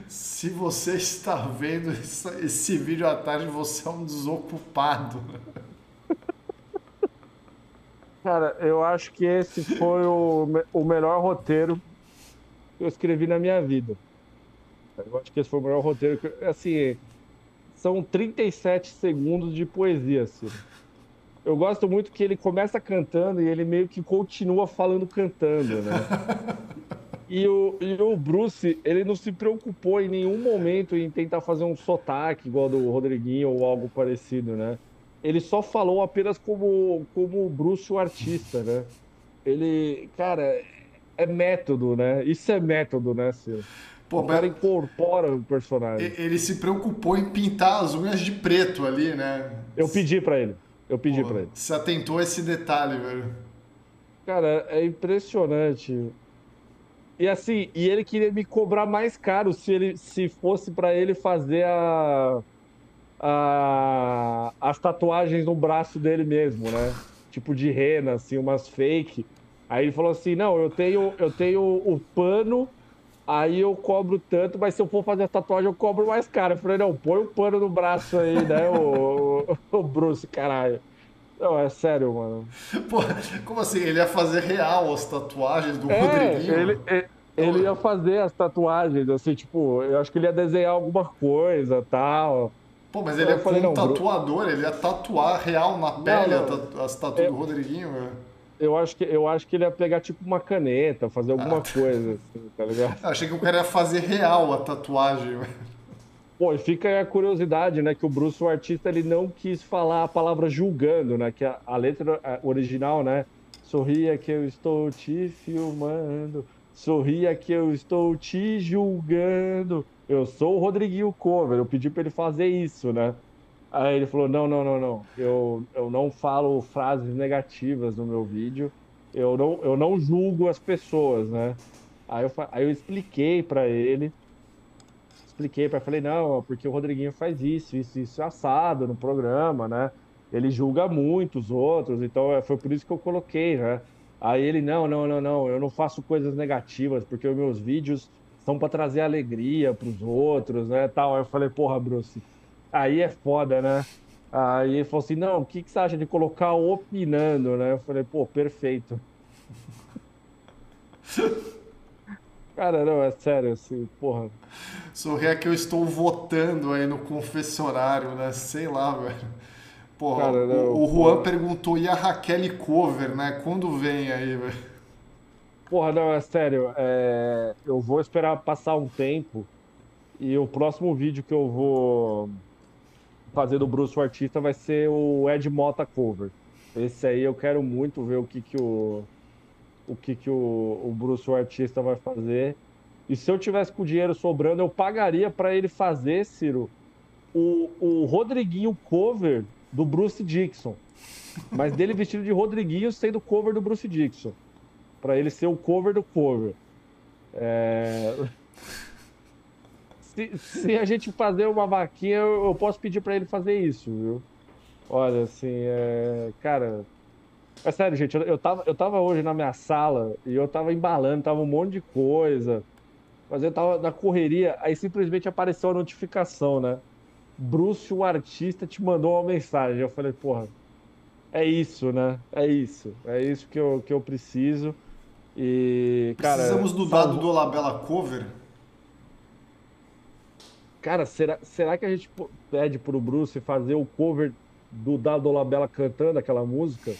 Se você está vendo esse vídeo à tarde, você é um desocupado. Cara, eu acho que esse foi o, o melhor roteiro que eu escrevi na minha vida. Eu acho que esse foi o melhor roteiro que. Assim, são 37 segundos de poesia, Ciro. Eu gosto muito que ele começa cantando e ele meio que continua falando cantando, né? E o, e o Bruce, ele não se preocupou em nenhum momento em tentar fazer um sotaque igual do Rodriguinho ou algo parecido, né? ele só falou apenas como, como Bruce o artista, né? Ele, cara, é método, né? Isso é método, né, Ciro? Pô, o cara incorpora o personagem. Ele se preocupou em pintar as unhas de preto ali, né? Eu pedi para ele. Eu pedi para ele. Se atentou a esse detalhe, velho. Cara, é impressionante. E assim, e ele queria me cobrar mais caro se ele se fosse para ele fazer a, a, as tatuagens no braço dele mesmo, né? Tipo de rena, assim, umas fake. Aí ele falou assim: "Não, eu tenho eu tenho o pano Aí eu cobro tanto, mas se eu for fazer a tatuagem, eu cobro mais caro. Eu falei, não, põe o um pano no braço aí, né, o, o, o Bruce, caralho. Não, é sério, mano. Pô, como assim? Ele ia fazer real as tatuagens do é, Rodriguinho? Ele, ele, ele ia fazer as tatuagens, assim, tipo, eu acho que ele ia desenhar alguma coisa tal. Pô, mas ele é falei, um tatuador, ele ia tatuar real na pele não, não. as tatuas é, do Rodriguinho, velho eu acho que eu acho que ele ia pegar tipo uma caneta, fazer alguma ah. coisa, assim, tá ligado? Achei que o cara ia fazer real a tatuagem. Pô, e fica aí a curiosidade, né, que o Bruce, o artista, ele não quis falar a palavra julgando, né, que a, a letra original, né, sorria que eu estou te filmando, sorria que eu estou te julgando, eu sou o Rodriguinho Cover, eu pedi para ele fazer isso, né, Aí ele falou: não, não, não, não. Eu, eu não falo frases negativas no meu vídeo. Eu não, eu não julgo as pessoas, né? Aí eu, aí eu expliquei para ele. Expliquei para falei: não, porque o Rodriguinho faz isso, isso, isso assado no programa, né? Ele julga muito os outros, então é, foi por isso que eu coloquei, né? Aí ele: não, não, não, não. Eu não faço coisas negativas, porque os meus vídeos são para trazer alegria para os outros, né? Tal. Aí eu falei: porra, Bruce Aí é foda, né? Aí ele falou assim: não, o que, que você acha de colocar opinando, né? Eu falei: pô, perfeito. Cara, não, é sério, assim, porra. Sorria que eu estou votando aí no confessionário, né? Sei lá, velho. Porra, Cara, não, o, o Juan porra. perguntou, e a Raquel Cover, né? Quando vem aí, velho? Porra, não, é sério. É... Eu vou esperar passar um tempo e o próximo vídeo que eu vou fazer do Bruce o artista vai ser o Ed Mota cover. Esse aí eu quero muito ver o que que o o que que o, o Bruce o artista vai fazer. E se eu tivesse com dinheiro sobrando, eu pagaria para ele fazer, Ciro, o, o Rodriguinho cover do Bruce Dixon. Mas dele vestido de Rodriguinho sendo cover do Bruce Dixon. Para ele ser o cover do cover. É se, se, a gente fazer uma vaquinha, eu, eu posso pedir para ele fazer isso, viu? Olha, assim, é... cara. É sério, gente, eu, eu, tava, eu tava hoje na minha sala e eu tava embalando, tava um monte de coisa. Mas eu tava na correria, aí simplesmente apareceu a notificação, né? Bruce, o artista, te mandou uma mensagem. Eu falei, porra, é isso, né? É isso. É isso que eu, que eu preciso. E, cara. Precisamos do dado do Labela Cover? Cara, será, será que a gente pede pro Bruce fazer o cover do Dado Labella cantando aquela música?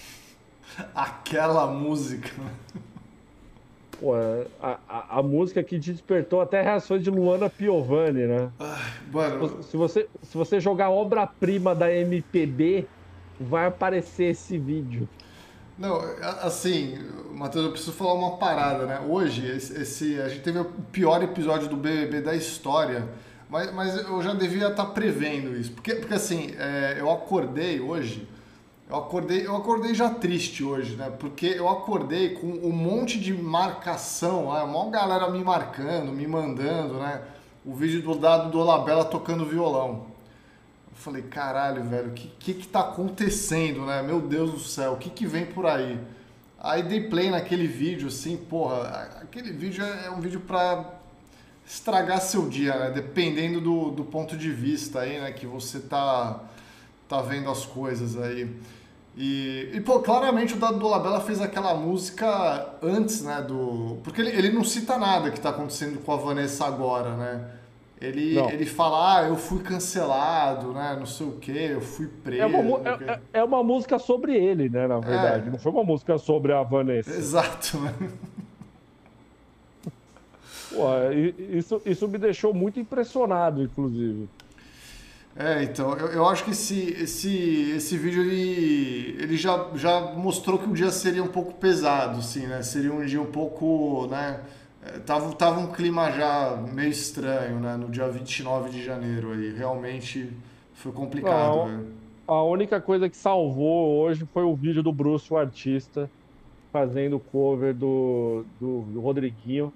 Aquela música. Pô, é, a, a, a, música que despertou até reações de Luana Piovani, né? Mano. Se você, se você jogar obra-prima da MPB, vai aparecer esse vídeo. Não, assim, Matheus, eu preciso falar uma parada, né? Hoje, esse, a gente teve o pior episódio do BBB da história mas, mas eu já devia estar tá prevendo isso. Porque, porque assim, é, eu acordei hoje, eu acordei, eu acordei já triste hoje, né? Porque eu acordei com um monte de marcação, né? uma galera me marcando, me mandando, né? O vídeo do dado do Olabella tocando violão. Eu falei, caralho, velho, o que, que que tá acontecendo, né? Meu Deus do céu, o que que vem por aí? Aí dei play naquele vídeo, assim, porra, aquele vídeo é, é um vídeo pra estragar seu dia, né? Dependendo do, do ponto de vista aí, né? Que você tá, tá vendo as coisas aí. E, e pô, claramente o Dado Dolabella fez aquela música antes, né? Do, porque ele, ele não cita nada que tá acontecendo com a Vanessa agora, né? Ele, ele fala, ah, eu fui cancelado, né? Não sei o quê, eu fui preso. É uma, é, é uma música sobre ele, né? Na verdade. É. Não foi uma música sobre a Vanessa. Exato, né? Pô, isso, isso me deixou muito impressionado, inclusive. É, então, eu, eu acho que esse, esse, esse vídeo ele, ele já, já mostrou que o dia seria um pouco pesado, assim, né? Seria um dia um pouco, né? É, tava, tava um clima já meio estranho, né? No dia 29 de janeiro aí. Realmente foi complicado, velho. A única coisa que salvou hoje foi o vídeo do Bruce, o artista, fazendo o cover do, do, do Rodriguinho.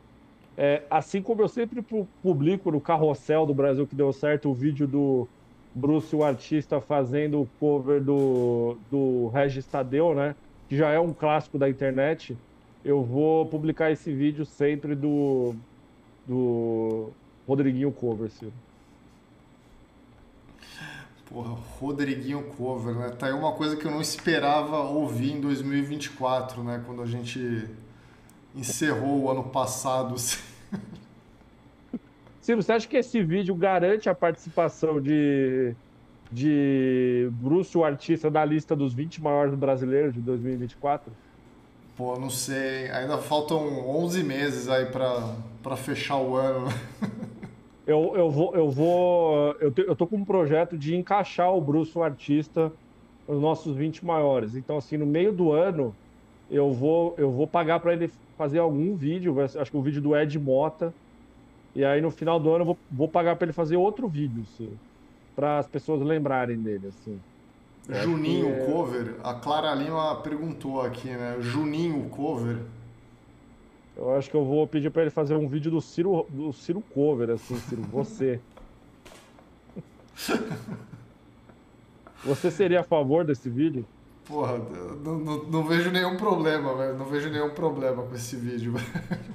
É, assim como eu sempre pu- publico no Carrossel do Brasil que deu certo o vídeo do Bruce, o artista, fazendo o cover do, do Regis Tadeu, né? Que já é um clássico da internet. Eu vou publicar esse vídeo sempre do, do Rodriguinho cover, Ciro. Porra, Rodriguinho cover, né? Tá aí uma coisa que eu não esperava ouvir em 2024, né? Quando a gente encerrou o ano passado. assim. Ciro, você acha que esse vídeo garante a participação de, de Bruce, o artista, na lista dos 20 maiores brasileiros de 2024? Pô, não sei. Ainda faltam 11 meses aí pra, pra fechar o ano. Eu, eu vou, eu vou, eu, te- eu tô com um projeto de encaixar o Bruce, o artista, nos nossos 20 maiores. Então, assim, no meio do ano, eu vou, eu vou pagar para ele fazer algum vídeo, acho que o vídeo do Ed Mota. E aí, no final do ano, eu vou, vou pagar para ele fazer outro vídeo, para as pessoas lembrarem dele, assim. Acho Juninho é- cover. A Clara Lima perguntou aqui, né? Juninho cover. Eu acho que eu vou pedir para ele fazer um vídeo do Ciro, do Ciro cover, assim, Ciro, você. Você seria a favor desse vídeo? Porra, eu não, não, não vejo nenhum problema, velho. Não vejo nenhum problema com esse vídeo, velho.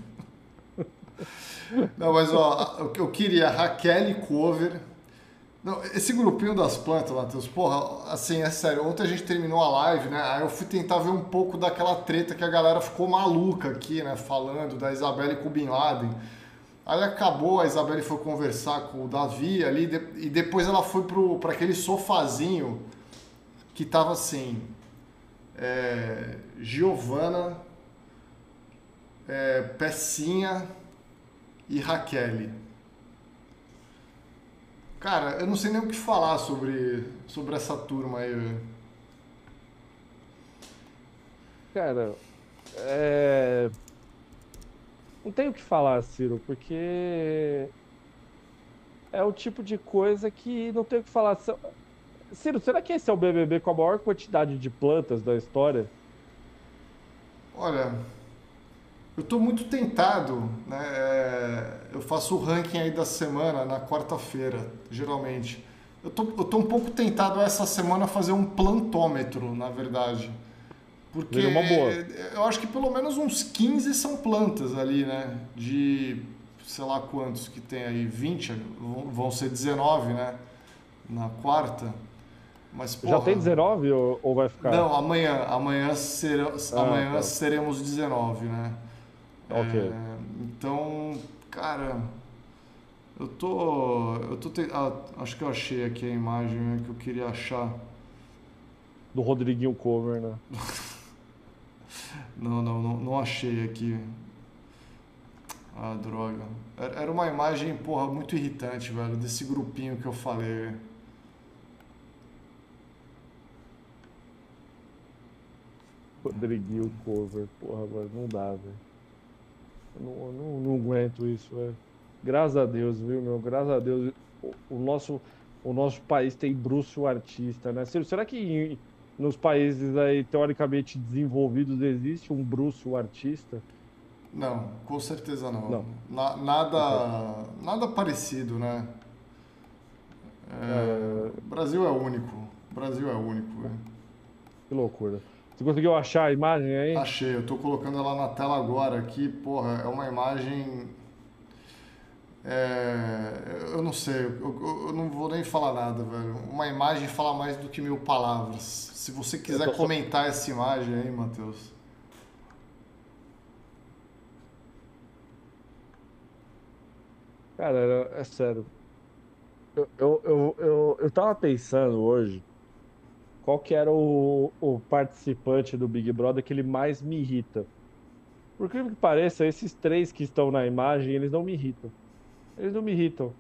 Não, mas ó, que eu queria, Raquel cover. Não, esse grupinho das plantas, Matheus, porra, assim, é sério, ontem a gente terminou a live, né? Aí eu fui tentar ver um pouco daquela treta que a galera ficou maluca aqui, né? Falando da Isabelle com o Bin Laden. Aí acabou, a Isabelle foi conversar com o Davi ali, e depois ela foi pro, pra aquele sofazinho que tava assim. É, Giovana, é, Pecinha e Raquel. Cara, eu não sei nem o que falar sobre, sobre essa turma aí. Cara, é... não tenho o que falar, Ciro, porque é o tipo de coisa que não tenho o que falar. Ciro, será que esse é o BBB com a maior quantidade de plantas da história? Olha, eu tô muito tentado, né? É, eu faço o ranking aí da semana na quarta-feira, geralmente. Eu tô, eu tô um pouco tentado essa semana a fazer um plantômetro, na verdade. Porque eu acho que pelo menos uns 15 são plantas ali, né? De sei lá quantos que tem aí, 20, vão- vão ser 19, né? Na quarta. Mas, Já porra, tem 19 ou, ou vai ficar? não, amanhã. Amanhã, será, Ah, amanhã tá. seremos 19, né? Ok. É, então, cara, eu tô. Eu tô te- ah, acho que eu achei aqui a imagem né, que eu queria achar. Do Rodriguinho Cover, né? Não, não, não, não achei aqui. Ah, droga. Era uma imagem, porra, muito irritante, velho, desse grupinho que eu falei. Rodriguinho Cover, porra, mano, não dá, velho. Não, não, não aguento isso, velho. Graças a Deus, viu, meu? Graças a Deus. O, o nosso, o nosso país tem Bruce o artista, né? Será que nos países aí teoricamente desenvolvidos existe um Bruce o artista? Não, com certeza não. Não. Na- nada, nada parecido, né? É, o Brasil é único. Brasil é único. velho. Que loucura. Você conseguiu achar a imagem aí? Achei, eu tô colocando ela na tela agora aqui. Porra, é uma imagem. É, eu não sei, eu, eu- eu não vou nem falar nada, velho. Uma imagem fala mais do que mil palavras. Se você quiser tô comentar essa imagem aí, Matheus. Cara, é sério. Eu, eu, eu, eu, eu tava pensando hoje qual que era o, o participante do Big Brother que ele mais me irrita. Por que que pareça, esses três que estão na imagem, eles não me irritam. Eles não me irritam.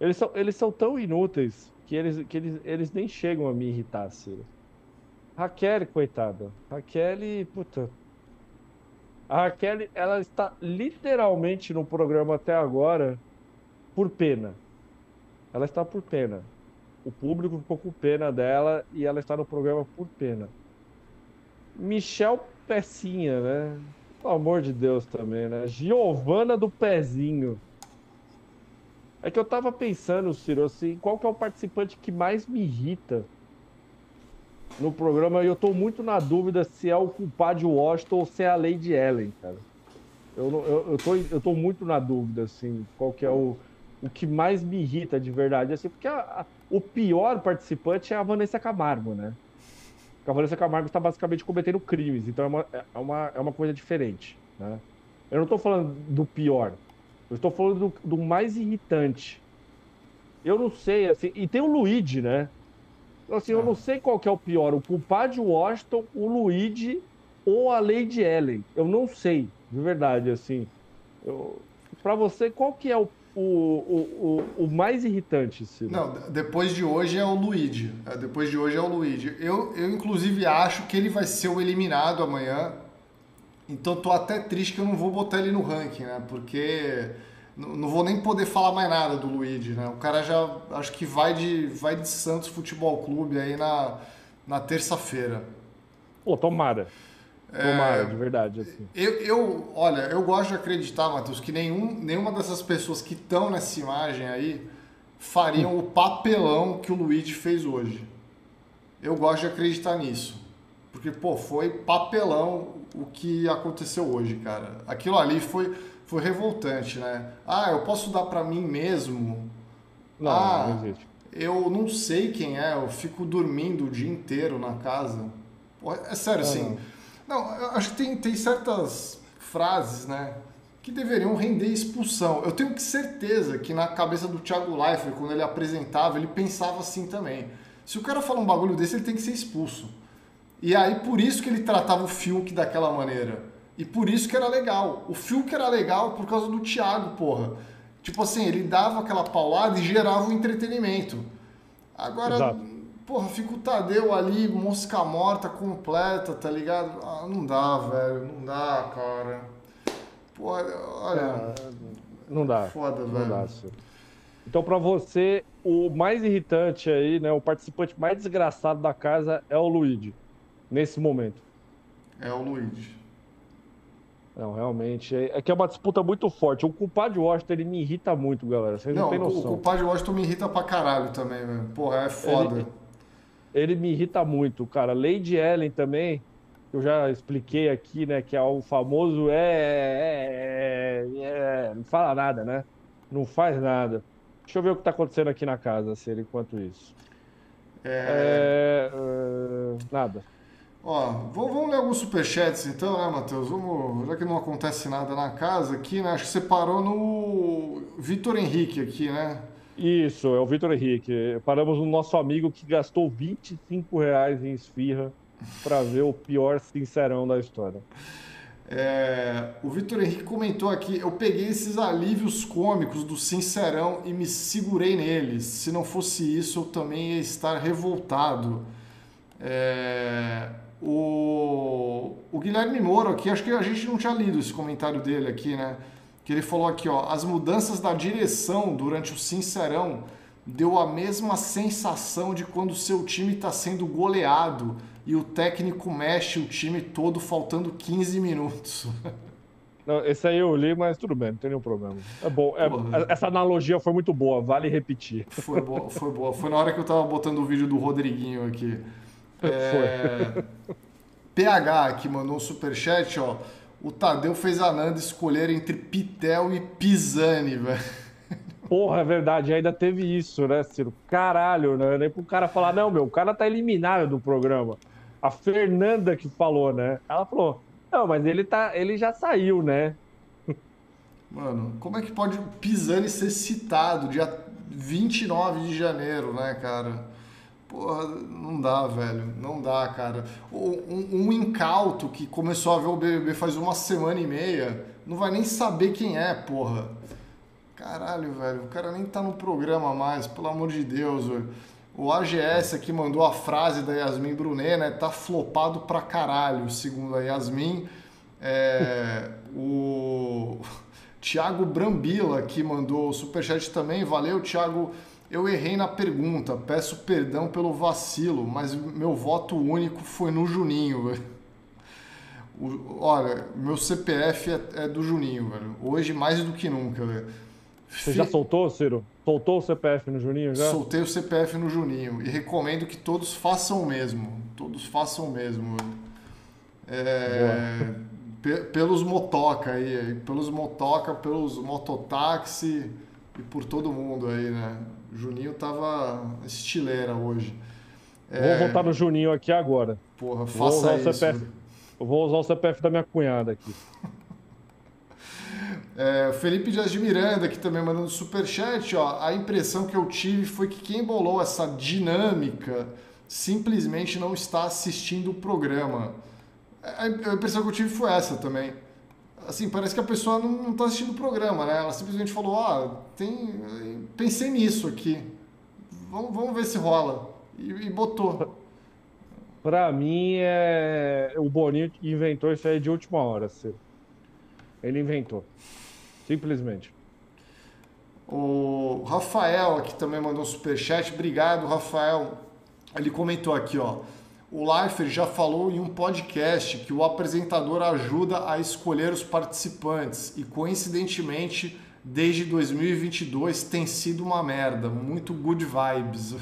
Eles são, eles são tão inúteis que eles, que eles, eles nem chegam a me irritar, Ciro. Raquel, coitada. Raquel, puta. A Raquel, ela está literalmente no programa até agora por pena. Ela está por pena. O público ficou com pena dela e ela está no programa por pena. Michel Pecinha, né? Pelo amor de Deus também, né? Giovana do Pezinho. É que eu tava pensando, Ciro, assim, qual que é o participante que mais me irrita no programa e eu tô muito na dúvida se é o culpado Washington ou se é a Lady Ellen, cara. Eu, eu, eu, tô, eu tô muito na dúvida, assim, qual que é o, o que mais me irrita de verdade, assim, porque a, o pior participante é a Vanessa Camargo, né? Porque a Vanessa Camargo está basicamente cometendo crimes, então é uma, é uma, é uma coisa diferente, né? Eu não tô falando do pior, eu estou falando do, do mais irritante. Eu não sei, assim, e tem o Luigi, né? Assim, eu não sei qual que é o pior, o culpado de Washington, o Luigi ou a Lady Ellen. Eu não sei, de verdade, assim. Para você, qual que é o, o, o, o, mais irritante, Ciro? Não, depois de hoje é o Luigi. É, depois de hoje é o Luigi. Eu, eu inclusive, acho que ele vai ser o eliminado amanhã. Então, tô até triste que eu não vou botar ele no ranking, né? Porque não vou nem poder falar mais nada do Luigi, né? O cara já acho que vai de, vai de Santos Futebol Clube aí na, na terça-feira. Pô, tomara. Tomara, é, de verdade. Assim. Eu, eu, olha, eu gosto de acreditar, Matheus, que nenhum, nenhuma dessas pessoas que estão nessa imagem aí fariam o papelão que o Luigi fez hoje. Eu gosto de acreditar nisso. Porque, pô, foi papelão o que aconteceu hoje, cara. Aquilo ali foi foi revoltante, né? Ah, eu posso dar para mim mesmo? Não, ah, não existe. Eu não sei quem é, eu fico dormindo o dia inteiro na casa. É sério, assim. Não, acho que tem, tem certas frases, né? Que deveriam render expulsão. Eu tenho certeza que na cabeça do Thiago Leifert, quando ele apresentava, ele pensava assim também. Se o cara fala um bagulho desse, ele tem que ser expulso. E aí, por isso que ele tratava o Fiuk daquela maneira. E por isso que era legal. O Fiuk era legal por causa do Thiago, porra. Tipo assim, ele dava aquela paulada e gerava um entretenimento. Agora, Exato. Porra, fica o Tadeu ali, mosca morta completa, tá ligado? Ah, não dá, velho. Não dá, cara. Porra, olha. É, não dá. Foda, não velho. Dá, então, para você, o mais irritante aí, né? O participante mais desgraçado da casa é o Luigi, nesse momento. É o Luigi. Não, realmente. É, é, que é uma disputa muito forte. O culpado de Washington, ele me irrita muito, galera. Vocês não, não têm noção. O culpado de Washington me irrita pra caralho também, velho. Porra, é foda. Ele, ele, me irrita muito, cara. Lady Ellen também, eu já expliquei aqui, né? Que é o famoso é, é, é, é não fala nada, né? Não faz nada. Deixa eu ver o que tá acontecendo aqui na casa, ser enquanto isso. É... é... Uh, nada. Ó, vamos ler alguns superchats então, né, Matheus? Vamos, já que não acontece nada na casa aqui, né? Acho que você parou no Vitor Henrique aqui, né? Isso, é o Vitor Henrique. Paramos no nosso amigo que gastou 25 reais em esfirra para ver o pior sincerão da história. É, o Vitor Henrique comentou aqui: eu peguei esses alívios cômicos do Sincerão e me segurei neles. Se não fosse isso, eu também ia estar revoltado. É, o, o Guilherme Moro aqui, acho que a gente não tinha lido esse comentário dele aqui, né? Que ele falou aqui, ó, as mudanças da direção durante o Sincerão deu a mesma sensação de quando o seu time está sendo goleado e o técnico mexe o time todo faltando 15 minutos. Não, esse aí eu li, mas tudo bem, não tem nenhum problema. É bom. É, essa analogia foi muito boa, vale repetir. Foi boa, foi boa. Foi na hora que eu tava botando o vídeo do Rodriguinho aqui. É... PH que mandou um superchat, ó. O Tadeu fez a Nanda escolher entre Pitel e Pisani, velho. Porra, é verdade, ainda teve isso, né, Ciro? Caralho, né? Nem pro cara falar, não, meu, o cara tá eliminado do programa. A Fernanda que falou, né? Ela falou, não, mas ele tá. ele já saiu, né? Mano, como é que pode o Pisani ser citado dia 29 de janeiro, né, cara? Porra, não dá, velho. Não dá, cara. Um, um, incauto que começou a ver o BBB faz uma semana e meia não vai nem saber quem é, porra. Caralho, velho. O cara nem tá no programa mais, pelo amor de Deus, velho. O AGS aqui mandou a frase da Yasmin Brunet, né? Tá flopado pra caralho, segundo a Yasmin. É, o Tiago Brambila que mandou o superchat também. Valeu, Tiago. Eu errei na pergunta, peço perdão pelo vacilo, mas meu voto único foi no Juninho, velho. O, olha, meu CPF é, é, do Juninho, velho. Hoje mais do que nunca, velho. Você já soltou, Ciro? Soltou o CPF no Juninho já? Soltei o CPF no Juninho e recomendo que todos façam o mesmo. Todos façam o mesmo. É, pelos motoca aí, pelos motoca, pelos mototáxi e por todo mundo aí, né? O Juninho tava estileira hoje. É... Vou voltar no Juninho aqui agora. Porra, faça isso. CPF... Vou usar o CPF da minha cunhada aqui. É, Felipe Dias de Miranda, que também mandando superchat, ó, a impressão que eu tive foi que quem bolou essa dinâmica simplesmente não está assistindo o programa. A impressão que eu tive foi essa também. Assim, parece que a pessoa não está assistindo o programa, né? Ela simplesmente falou, ó, oh, tem... pensei nisso aqui, vamos, vamos ver se rola. E, e botou. Pra mim, é o Boninho que inventou isso aí de última hora, Ciro. Ele inventou. Simplesmente. O Rafael aqui também mandou um superchat. Obrigado, Rafael. Ele comentou aqui, ó. O Leifert já falou em um podcast que o apresentador ajuda a escolher os participantes e, coincidentemente, desde 2022 tem sido uma merda. Muito good vibes.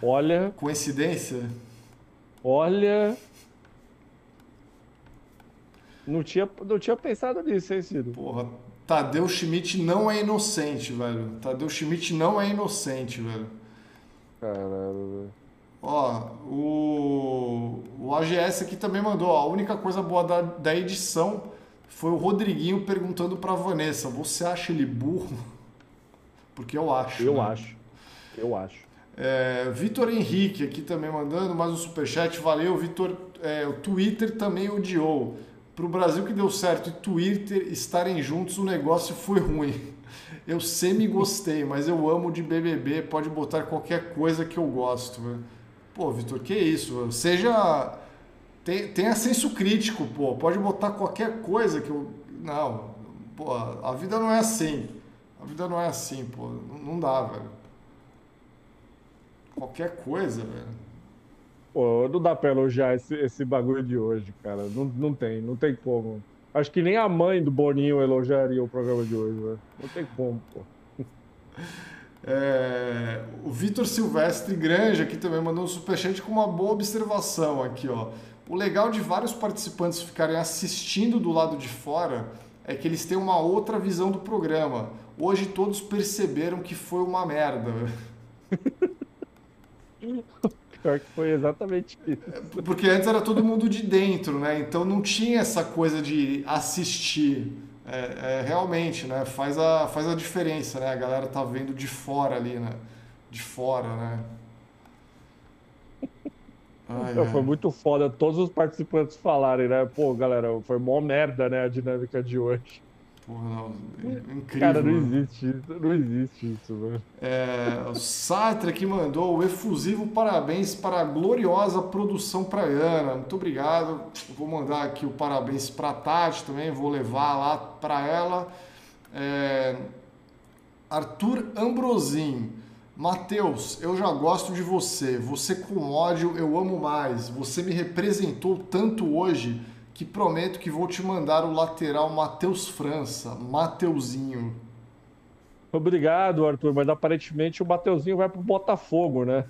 Olha. Coincidência? Olha. Não tinha, não tinha pensado nisso, hein, Ciro? Porra, Tadeu Schmidt não é inocente, velho. Tadeu Schmidt não é inocente, velho. Caralho, velho. Ó, o, o AGS aqui também mandou. Ó, a única coisa boa da, da edição foi o Rodriguinho perguntando pra Vanessa: Você acha ele burro? Porque eu acho. Eu né? acho. Eu acho. É, Vitor Henrique aqui também mandando mais um superchat. Valeu, Vitor. É, o Twitter também odiou para o Brasil que deu certo e Twitter estarem juntos, o negócio foi ruim. Eu semi gostei, mas eu amo de BBB, pode botar qualquer coisa que eu gosto. Pô, Vitor, que isso? Seja. Tenha senso crítico, pô. Pode botar qualquer coisa que eu. Não, pô, a vida não é assim. A vida não é assim, pô. Não dá, velho. Qualquer coisa, velho. Pô, não dá pra elogiar esse, esse bagulho de hoje, cara. Não, não tem, não tem como. Acho que nem a mãe do Boninho elogiaria o programa de hoje, velho. Não tem como, pô. É, o Vitor Silvestre Granja aqui também mandou um superchat com uma boa observação aqui, ó. O legal de vários participantes ficarem assistindo do lado de fora é que eles têm uma outra visão do programa. Hoje todos perceberam que foi uma merda. Pior que foi exatamente isso. Porque antes era todo mundo de dentro, né? Então não tinha essa coisa de assistir. É, é, realmente, né? Faz a, faz a diferença, né? A galera tá vendo de fora ali, né? De fora, né? Ai, ai. Foi muito foda todos os participantes falarem, né? Pô, galera, foi mó merda, né? A dinâmica de hoje. Porra, não, é incrível. Cara, não existe isso, não existe isso, velho. É, o Sartre que mandou o efusivo parabéns para a gloriosa produção praiana. Muito obrigado. Vou mandar aqui o parabéns para a Tati também, vou levar lá para ela. É, Arthur Ambrosim. Matheus, eu já gosto de você. Você com ódio eu amo mais. Você me representou tanto hoje que prometo que vou te mandar o lateral Matheus França, Mateuzinho. Obrigado, Arthur, mas aparentemente o Mateuzinho vai pro Botafogo, né?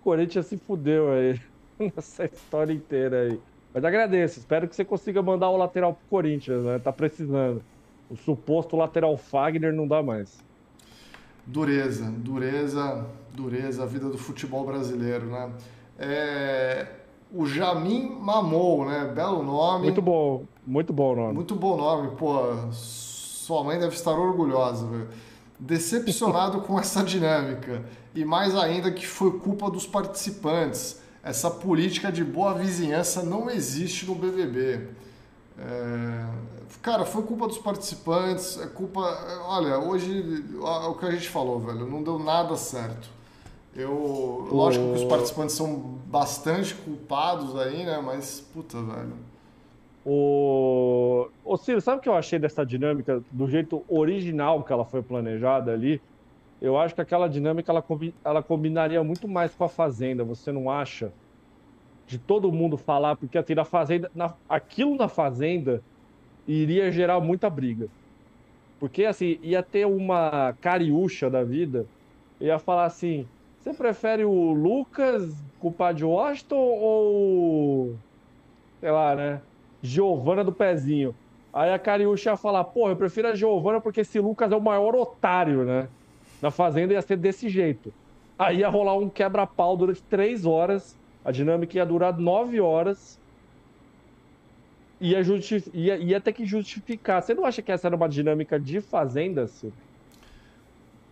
O Corinthians se fudeu aí nessa história inteira aí. Mas agradeço, espero que você consiga mandar o lateral pro Corinthians, né? Tá precisando. O suposto lateral Fagner não dá mais. Dureza, dureza, dureza, a vida do futebol brasileiro, né? É, o Jamin Mamou, né? Belo nome. Muito bom, muito bom nome. Muito bom nome, pô. Sua mãe deve estar orgulhosa, velho. Decepcionado com essa dinâmica. E mais ainda que foi culpa dos participantes. Essa política de boa vizinhança não existe no BBB. É... cara, foi culpa dos participantes, é culpa. Olha, hoje o que a gente falou, velho, não deu nada certo. Eu, lógico que os participantes são bastante culpados aí, né? Mas, puta, velho. O... Ô, Ciro, sabe o que eu achei dessa dinâmica, do jeito original que ela foi planejada ali? Eu acho que aquela dinâmica ela, ela combinaria muito mais com a Fazenda, você não acha? De todo mundo falar, porque assim, na Fazenda, na... aquilo na Fazenda iria gerar muita briga. Porque assim, ia ter uma cariúcha da vida, ia falar assim: você prefere o Lucas culpado de Washington ou. sei lá, né? Giovana do Pezinho. Aí a Cariúcha ia falar, porra, eu prefiro a Giovana porque esse Lucas é o maior otário, né? Na Fazenda ia ser desse jeito. Aí ia rolar um quebra-pau durante três horas, a dinâmica ia durar nove horas, ia, ia, ia ter que justificar. Você não acha que essa era uma dinâmica de Fazenda, Ciro?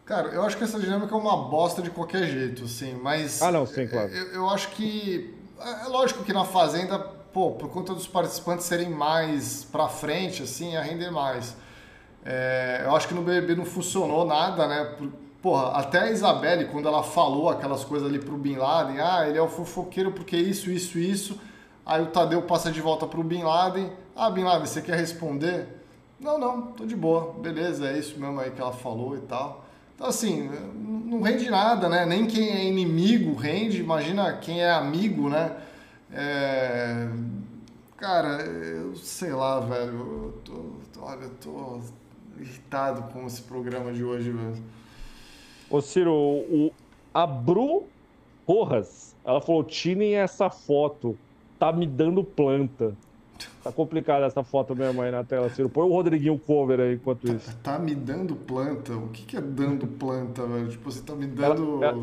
Cara, eu acho que essa dinâmica é uma bosta de qualquer jeito, assim, mas. Ah, não, sim, claro. Eu, eu acho que. É, é lógico que na Fazenda pô, por conta dos participantes serem mais para frente, assim, ia render mais. É, eu acho que no BBB não funcionou nada, né? Por, porra, até a Isabelle, quando ela falou aquelas coisas ali pro Bin Laden, ah, ele é o fofoqueiro porque isso, isso, isso. Aí o Tadeu passa de volta pro Bin Laden. Ah, Bin Laden, você quer responder? Não, não, tô de boa. Beleza, é isso mesmo aí que ela falou e tal. Então, assim, não rende nada, né? Nem quem é inimigo rende, imagina quem é amigo, né? É... Cara, eu sei lá, velho. Eu tô, olha, eu tô irritado com esse programa de hoje, velho. Ô, Ciro, o, a Bru Porras, ela falou: tirem essa foto, tá me dando planta. Tá complicada essa foto mesmo aí na tela, Ciro. Põe o Rodriguinho cover aí enquanto isso. Tá, tá me dando planta? O que, que é dando planta, velho? Tipo, você tá me dando. Ela,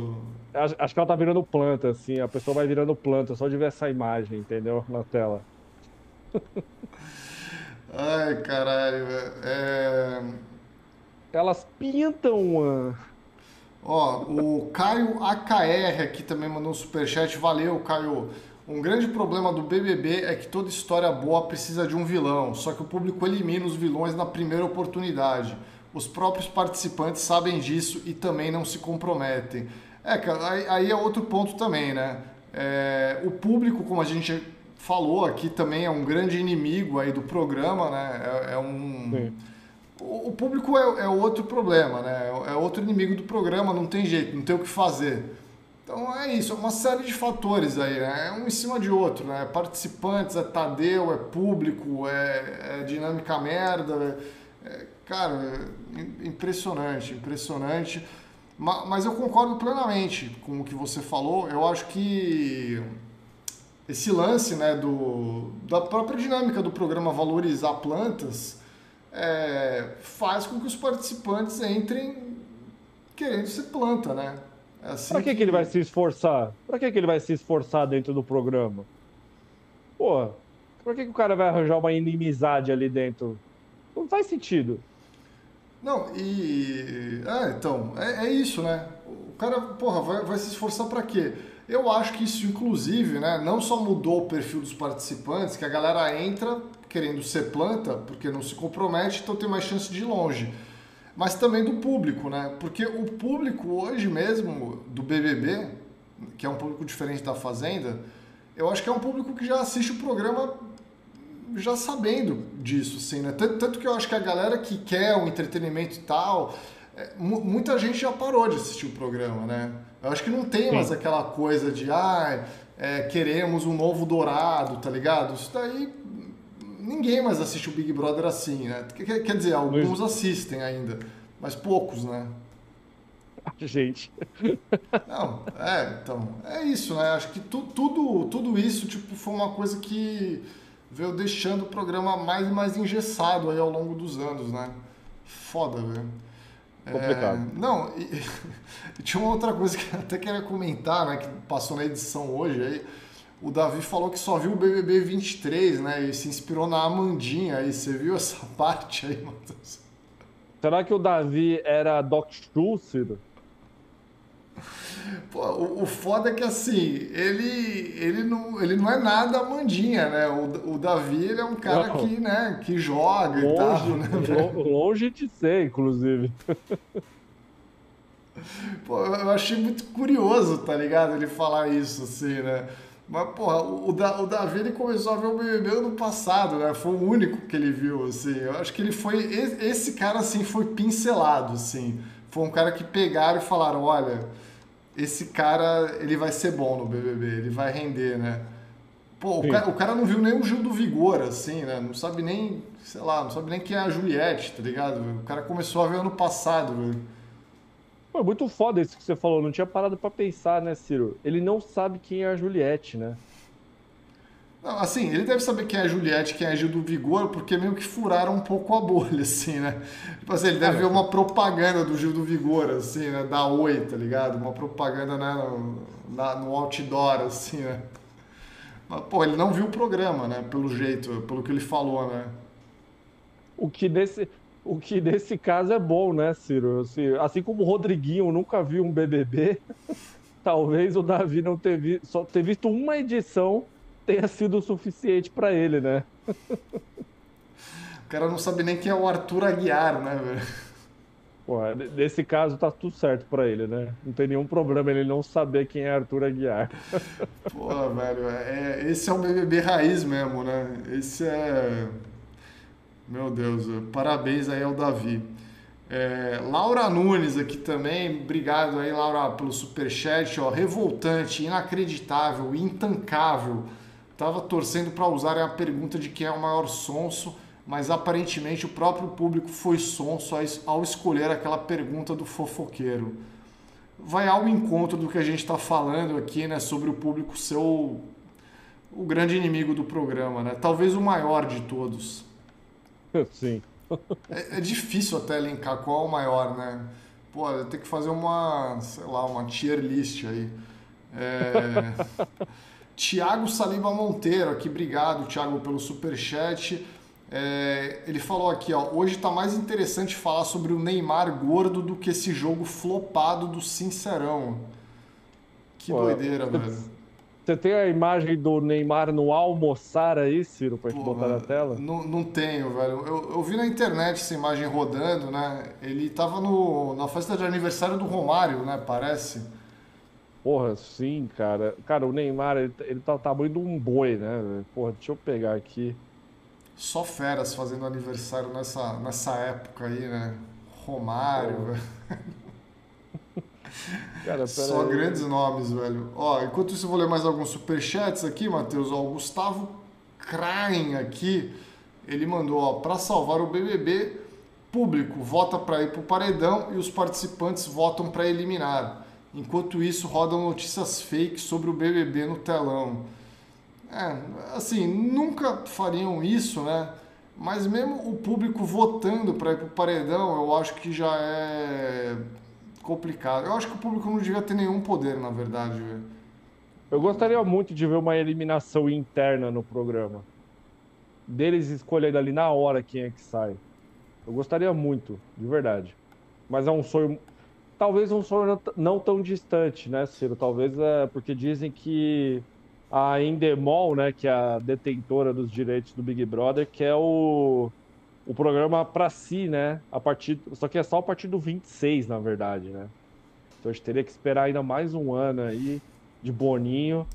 ela Acho que ela tá virando planta, assim. A pessoa vai virando planta, só de ver essa imagem, entendeu? Na tela. Ai, caralho, velho. É... Elas pintam. Ó, o Caio AKR aqui também mandou um superchat. Valeu, Caio. Um grande problema do BBB é que toda história boa precisa de um vilão, só que o público elimina os vilões na primeira oportunidade. Os próprios participantes sabem disso e também não se comprometem. É, aí, aí é outro ponto também, né? É, o público, como a gente falou aqui, também é um grande inimigo aí do programa, né? É, é um... O, o público é, é, outro problema, né? É outro inimigo do programa, não tem jeito, não tem o que fazer. Então é isso, é uma série de fatores aí, né? É um em cima de outro, né? Participantes, é Tadeu, é público, é, é dinâmica merda. É, é cara, impressionante, impressionante. Mas eu concordo plenamente com o que você falou. Eu acho que esse lance né, do, da própria dinâmica do programa valorizar plantas é, faz com que os participantes entrem querendo ser planta, né? É assim pra que, que... que ele vai se esforçar? Pra que, que ele vai se esforçar dentro do programa? Pô, pra que, que o cara vai arranjar uma inimizade ali dentro? Não faz sentido. Não, e. É, então, é, é isso, né? O cara, porra, vai, vai se esforçar para quê? Eu acho que isso, inclusive, né, não só mudou o perfil dos participantes, que a galera entra querendo ser planta, porque não se compromete, então tem mais chance de ir longe. Mas também do público, né? Porque o público hoje mesmo do BBB, que é um público diferente da Fazenda, eu acho que é um público que já assiste o programa já sabendo disso, assim, né? Tanto, tanto, que eu acho que a galera que quer o entretenimento e tal, é, muita gente já parou de assistir o programa, né? Eu acho que não tem Sim. mais aquela coisa de, ah, é, queremos um novo dourado, tá ligado? Isso daí ninguém mais assiste o Big Brother assim, né? Quer, dizer, alguns assistem ainda, mas poucos, né? Gente. Não, é, então, é isso, né? Acho que tu, tudo, tudo isso, tipo, foi uma coisa que veio deixando o programa mais e mais engessado aí ao longo dos anos, né? Foda, velho. Complicado. É, não, e, e, tinha uma outra coisa que eu até queria comentar, né? Que passou na edição hoje aí. O Davi falou que só viu o BBB 23, né? E se inspirou na Amandinha aí. Você viu essa parte aí, Matheus? Será que o Davi era Doc Schultz? Pô, o, o, foda é que assim, ele, ele, não, ele não é nada mandinha, né? O, o Davi ele é um cara não. que, né, que joga longe, e tal, né? Longe de ser, inclusive. Pô, eu achei muito curioso, tá ligado? Ele falar isso, assim, né? Mas, porra, o, o Davi ele começou a ver o BBB ano passado, né? Foi o único que ele viu, assim. Eu acho que ele foi. Esse cara, assim, foi pincelado, assim. Foi um cara que pegaram e falaram: olha esse cara ele vai ser bom no BBB, ele vai render, né? Pô, o cara, o cara, não viu nem o Gil do Vigor, assim, né? Não sabe nem, sei lá, não sabe nem quem é a Juliette, tá ligado? O cara começou a ver ano passado, velho. Pô, muito foda isso que você falou, não tinha parado para pensar, né, Ciro? Ele não sabe quem é a Juliette, né? Não, assim, ele deve saber quem é a Juliette, quem é a Gil do Vigor, porque meio que furaram um pouco a bolha, assim, né? Tipo assim, ele deve ver uma propaganda do Gil do Vigor, assim, né? Da Oi, tá ligado? Uma propaganda, né? No, na, no outdoor, assim, né? Mas, pô, ele não viu o programa, né? Pelo jeito, pelo que ele falou, né? O que nesse, o que nesse caso é bom, né, Ciro? Assim, assim como o Rodriguinho nunca viu um BBB, talvez o Davi não ter, vi, só ter visto uma edição tenha sido o suficiente para ele, né? o cara não sabe nem quem é o Arthur Aguiar, né, velho? Pô, nesse caso tá tudo certo para ele, né? Não tem nenhum problema ele não saber quem é Arthur Aguiar. Pô, velho, é, esse é o BBB raiz mesmo, né? Esse é. Meu Deus, parabéns aí ao Davi. É, Laura Nunes aqui também, obrigado aí, Laura, pelo superchat, ó, revoltante, inacreditável, intancável Estava torcendo para usarem a pergunta de quem é o maior sonso, mas aparentemente o próprio público foi sonso ao escolher aquela pergunta do fofoqueiro. Vai ao encontro do que a gente está falando aqui, né, sobre o público ser o, o grande inimigo do programa, né? Talvez o maior de todos. Sim. É, é difícil até elencar qual é o maior, né? Pô, tem que fazer uma, sei lá, uma tier list aí. É... Tiago Saliba Monteiro, aqui, obrigado, Tiago, pelo super chat. É, ele falou aqui, ó, hoje está mais interessante falar sobre o Neymar gordo do que esse jogo flopado do Sincerão. Que Pô, doideira, velho. Você tem a imagem do Neymar no almoçar aí, Ciro, pra gente botar na tela? Não, não tenho, velho. Eu, eu vi na internet essa imagem rodando, né? Ele tava no, na festa de aniversário do Romário, né? Parece. Porra, sim, cara. Cara, o Neymar, ele, ele tá o tamanho de um boi, né? Porra, deixa eu pegar aqui. Só feras fazendo aniversário nessa, nessa época aí, né? Romário, velho. Cara, Só aí. grandes nomes, velho. Ó, enquanto isso, eu vou ler mais alguns superchats aqui, Matheus. Ó, o Gustavo Krain aqui, ele mandou, ó, para salvar o BBB, público vota para ir pro paredão e os participantes votam para eliminar. Enquanto isso, rodam notícias fake sobre o BBB no telão. É, assim, nunca fariam isso, né? Mas mesmo o público votando para ir para o paredão, eu acho que já é complicado. Eu acho que o público não devia ter nenhum poder, na verdade. Eu gostaria muito de ver uma eliminação interna no programa. Deles escolhendo ali na hora quem é que sai. Eu gostaria muito, de verdade. Mas é um sonho talvez um sonho não tão distante, né, Ciro? Talvez é porque dizem que a Endemol, né, que é a detentora dos direitos do Big Brother, que é o, o programa para si, né? A partir, só que é só a partir do 26, na verdade, né? Então a gente teria que esperar ainda mais um ano aí de Boninho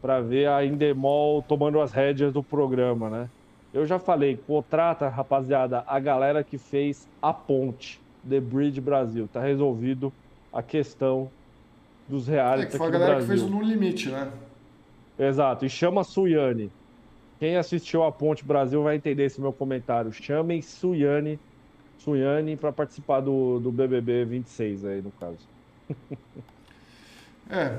para ver a Endemol tomando as rédeas do programa, né? Eu já falei, contrata, rapaziada, a galera que fez a ponte. The Bridge Brasil. Tá resolvido a questão dos reais. É que foi a galera que fez o No Limite, né? Exato. E chama a Suyane. Quem assistiu a Ponte Brasil vai entender esse meu comentário. Chamem Suyane, Suyane para participar do, do BBB 26 aí, no caso. é,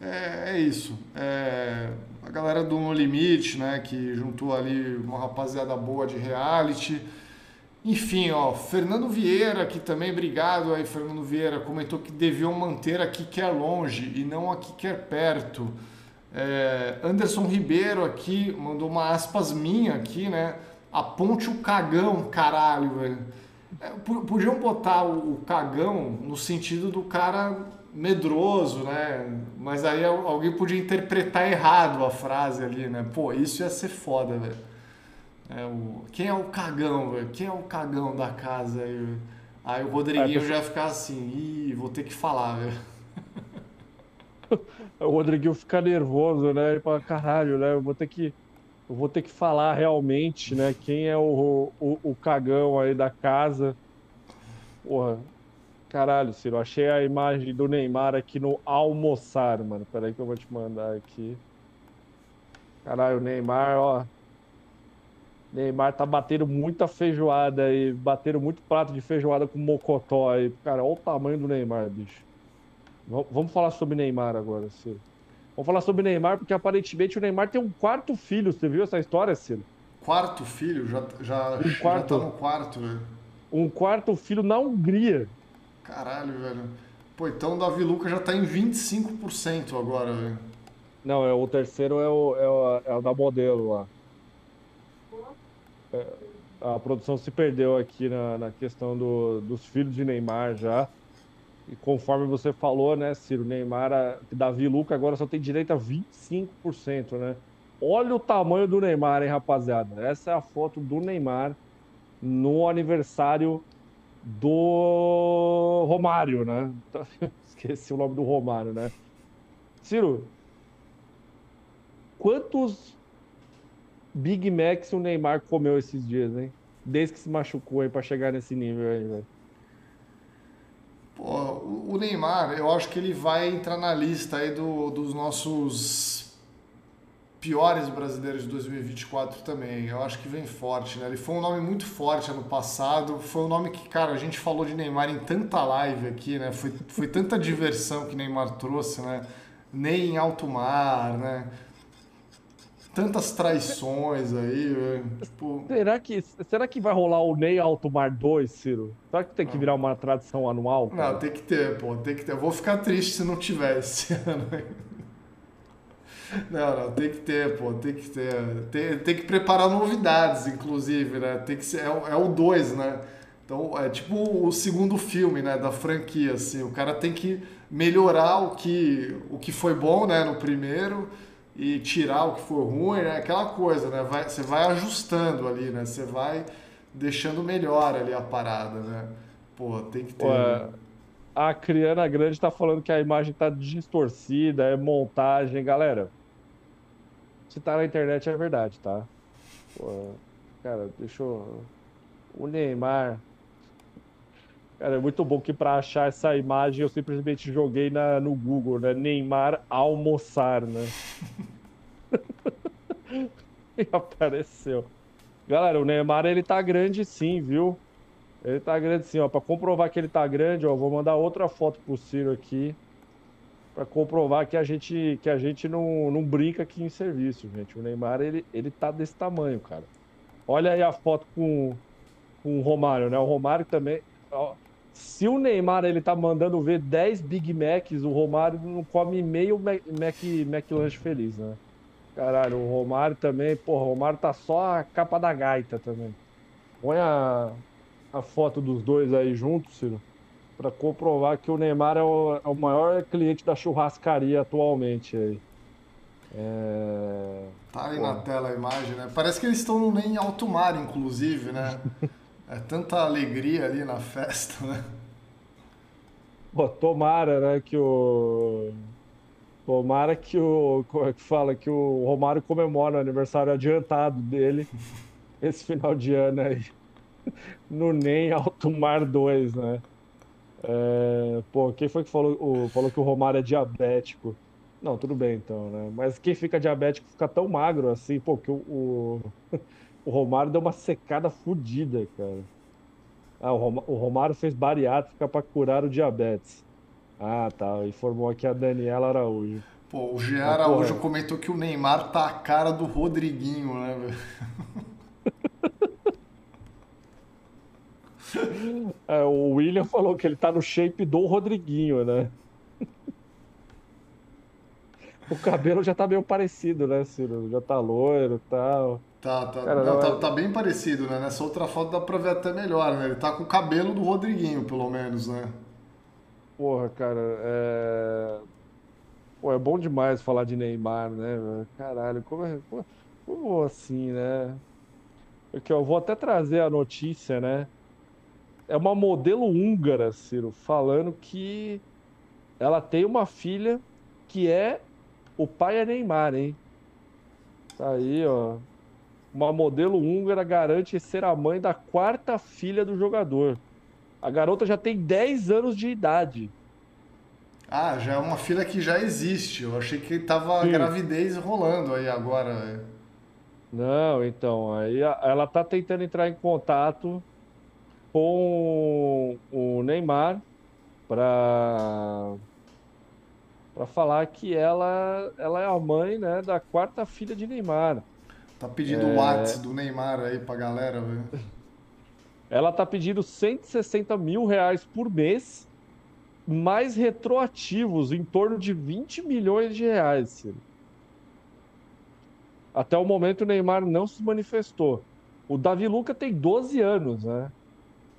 é, é isso. É, a galera do No Limite, né, que juntou ali uma rapaziada boa de reality enfim, ó, Fernando Vieira aqui também, obrigado aí, Fernando Vieira, comentou que deviam manter aqui quer longe e não aqui quer perto. É, Anderson Ribeiro aqui mandou uma aspas minha aqui, né? Aponte o cagão, caralho, velho. É, podiam botar o, o, cagão no sentido do cara medroso, né? Mas aí alguém podia interpretar errado a frase ali, né? Pô, isso ia ser foda, velho. É, o... Quem é o cagão, velho? Quem é o cagão da casa aí? Aí o Rodriguinho é, já ia ficar assim, ih, vou ter que falar, velho. o Rodriguinho fica nervoso, né? Ele fala, caralho, né? Eu vou ter que. Eu vou ter que falar realmente, né? Quem é o, o, o cagão aí da casa. Porra, Caralho, Ciro, achei a imagem do Neymar aqui no almoçar, mano. Pera aí que eu vou te mandar aqui. Caralho, o Neymar, ó. Neymar tá batendo muita feijoada aí, batendo muito prato de feijoada com mocotó aí. Cara, olha o tamanho do Neymar, bicho. Vamos falar sobre Neymar agora, Ciro. Vamos falar sobre Neymar, porque aparentemente o Neymar tem um quarto filho. Você viu essa história, Ciro? Quarto filho? Já, já, um quarto, já tá no quarto, velho. Um quarto filho na Hungria. Caralho, velho. Pô, então o Davi Luca já tá em 25% agora, velho. Não, é, o terceiro é o, é o, é o da modelo lá. É, a produção se perdeu aqui na, na questão do, dos filhos de Neymar já. E conforme você falou, né, Ciro, Neymar, Davi Luca agora só tem direito a 25%, né? Olha o tamanho do Neymar, hein, rapaziada. Essa é a foto do Neymar no aniversário do Romário, né? Esqueci o nome do Romário, né? Ciro, quantos Big Macs o Neymar comeu esses dias, hein? Desde que se machucou aí para chegar nesse nível aí, velho. O Neymar, eu acho que ele vai entrar na lista aí do, dos nossos piores brasileiros de 2024 também. Eu acho que vem forte, né? Ele foi um nome muito forte ano passado. Foi um nome que, cara, a gente falou de Neymar em tanta live aqui, né? Foi, foi tanta diversão que Neymar trouxe, né? Ney em alto mar, né? Tantas traições aí, velho. Tipo... Será, que, será que vai rolar o Ney Alto Mar 2, Ciro? Será que tem que virar uma tradição anual? Cara? Não, tem que ter, pô. Tem que ter. Eu vou ficar triste se não tivesse. Não, não, tem que ter, pô, tem que ter. Tem, tem que preparar novidades, inclusive, né? Tem que ser, é, o 2, é né? Então, é tipo o segundo filme, né, da franquia, assim. O cara tem que melhorar o que, o que foi bom, né, no primeiro e tirar o que foi ruim, né? Aquela coisa, né? Vai, você vai ajustando ali, né? Você vai deixando melhor ali a parada, né? Pô, tem que ter... Ué, a Criana Grande tá falando que a imagem tá distorcida, é montagem. Galera, se tá na internet é verdade, tá? Pô, cara, deixa eu. O Neymar. Cara, é muito bom que para achar essa imagem eu simplesmente joguei na, no Google, né? Neymar almoçar, né? e apareceu. Galera, o Neymar ele tá grande sim, viu? Ele tá grande sim, ó. Pra comprovar que ele tá grande, ó, vou mandar outra foto pro Ciro aqui para comprovar que a gente, que a gente não, não brinca aqui em serviço, gente. O Neymar, ele, ele tá desse tamanho, cara. Olha aí a foto com, com o Romário, né? O Romário também. Ó, se o Neymar ele tá mandando ver 10 Big Macs, o Romário não come meio Mac, Mac, McLanche feliz, né? Caralho, o Romário também, porra, o Romário tá só a capa da gaita também. Põe a, a foto dos dois aí juntos, Ciro para comprovar que o Neymar é o, é o, maior cliente da churrascaria atualmente. Aí. É... Tá aí Pô. na tela a imagem, né? Parece que eles estão nem em alto mar, inclusive, né? é tanta alegria ali na festa, né? Pô, tomara, né, que o... Tomara que o... Como é que fala? Que o Romário comemora o aniversário adiantado dele esse final de ano aí. No NEM Alto Mar 2, né? É, pô, quem foi que falou, o, falou que o Romário é diabético? Não, tudo bem então, né? Mas quem fica diabético fica tão magro assim, pô, que o, o, o Romário deu uma secada fodida, cara. Ah, o Romário fez bariátrica para curar o diabetes. Ah, tá. Informou aqui a Daniela Araújo. Pô, o Jean Araújo comentou que o Neymar tá a cara do Rodriguinho, né, velho? É, o William falou que ele tá no shape do Rodriguinho, né? O cabelo já tá meio parecido, né, Ciro? Já tá loiro e tal. Tá, tá, Cara, não, não, tá, é... tá, bem parecido, né? Nessa outra foto dá pra ver até melhor, né? Ele tá com o cabelo do Rodriguinho, pelo menos, né? porra, cara, é... Pô, é bom demais falar de Neymar, né? Caralho, como, é... como assim, né? Porque eu vou até trazer a notícia, né? É uma modelo húngara, Ciro, falando que ela tem uma filha que é o pai é Neymar, hein? Tá aí, ó. Uma modelo húngara garante ser a mãe da quarta filha do jogador. A garota já tem 10 anos de idade. Ah, já é uma filha que já existe. Eu achei que tava Sim. gravidez rolando aí agora. Não, então, aí ela tá tentando entrar em contato com o Neymar para para falar que ela ela é a mãe, né, da quarta filha de Neymar. Tá pedindo é... o WhatsApp do Neymar aí pra galera, velho. Ela tá pedindo 160 mil reais por mês, mais retroativos, em torno de 20 milhões de reais, Ciro. Até o momento o Neymar não se manifestou. O Davi Luca tem 12 anos, né?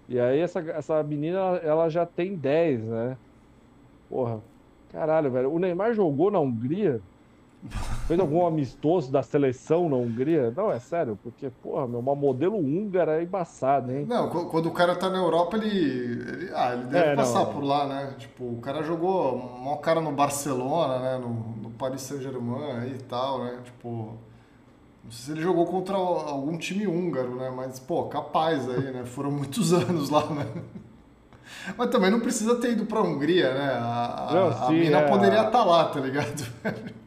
E aí essa, essa menina, ela já tem 10, né? Porra, caralho, velho. O Neymar jogou na Hungria? Fez algum amistoso da seleção na Hungria? Não, é sério, porque, porra, meu, uma modelo húngara é embaçada, hein? Não, quando o cara tá na Europa, ele. ele ah, ele deve é, passar não, por lá, né? Tipo, o cara jogou. Um cara no Barcelona, né? No, no Paris Saint-Germain e tal, né? Tipo. Não sei se ele jogou contra algum time húngaro, né? Mas, pô, capaz aí, né? Foram muitos anos lá, né? Mas também não precisa ter ido pra Hungria, né? A, a, não, sim, a mina é... poderia estar tá lá, tá ligado?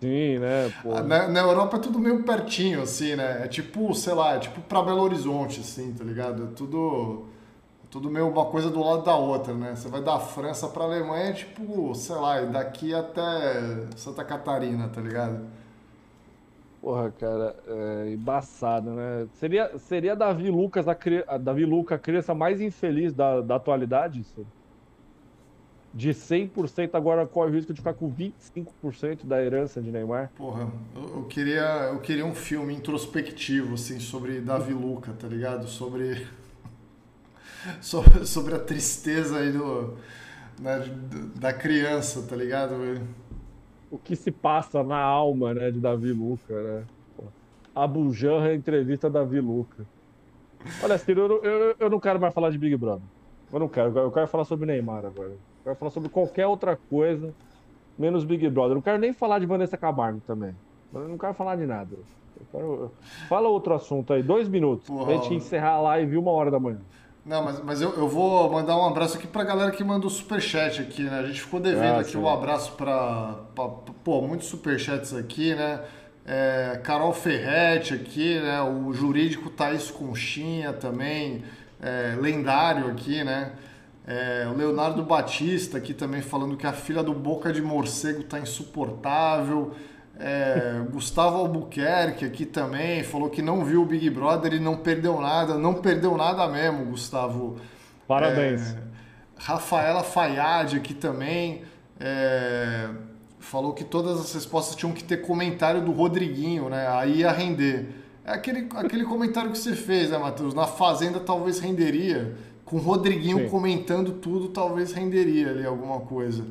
Sim, né? Pô. Na, na, Europa é tudo meio pertinho, assim, né? É tipo, sei lá, é tipo pra Belo Horizonte, assim, tá ligado? É tudo, tudo meio uma coisa do lado da outra, né? Você vai da França pra Alemanha, é tipo, sei lá, daqui até Santa Catarina, tá ligado? Porra, cara, é embaçado, né? Seria, seria Davi Lucas a, a Davi Luca a criança mais infeliz da, da atualidade? Isso? De 100% agora corre o risco de ficar com 25% da herança de Neymar? Porra, eu, queria, eu queria um filme introspectivo, assim, sobre Davi Luca, tá ligado? Sobre, sobre, sobre a tristeza aí do, né, da criança, tá ligado? o que se passa na alma né, de Davi Luca, né? Abu Janra entrevista Davi Luca. Olha, Ciro, eu, eu, eu, não quero mais falar de Big Brother. Eu não quero. Eu quero falar sobre Neymar agora. Eu quero falar sobre qualquer outra coisa, menos Big Brother. Não quero nem falar de Vanessa Camargo também. Eu não quero falar de nada. Quero... Fala outro assunto aí, dois minutos. Porra. Pra gente encerrar a live uma hora da manhã. Não, mas, mas eu, eu vou mandar um abraço aqui pra galera que mandou superchat aqui, né? A gente ficou devendo ah, aqui um abraço pra, pra, Pô, muitos superchats aqui, né? É, Carol Ferretti aqui, né? O jurídico Thaís Conchinha também, é, lendário aqui, né? É, o Leonardo Batista aqui também falando que a filha do Boca de Morcego tá insuportável. É, Gustavo Albuquerque aqui também falou que não viu o Big Brother e não perdeu nada. Não perdeu nada mesmo, Gustavo. Parabéns. É, Rafaela Fayad aqui também é, falou que todas as respostas tinham que ter comentário do Rodriguinho, né? Aí ia render. É aquele, aquele comentário que você fez, né, Matheus? Na Fazenda talvez renderia. Com o Rodriguinho Sim. comentando tudo, talvez renderia ali alguma coisa.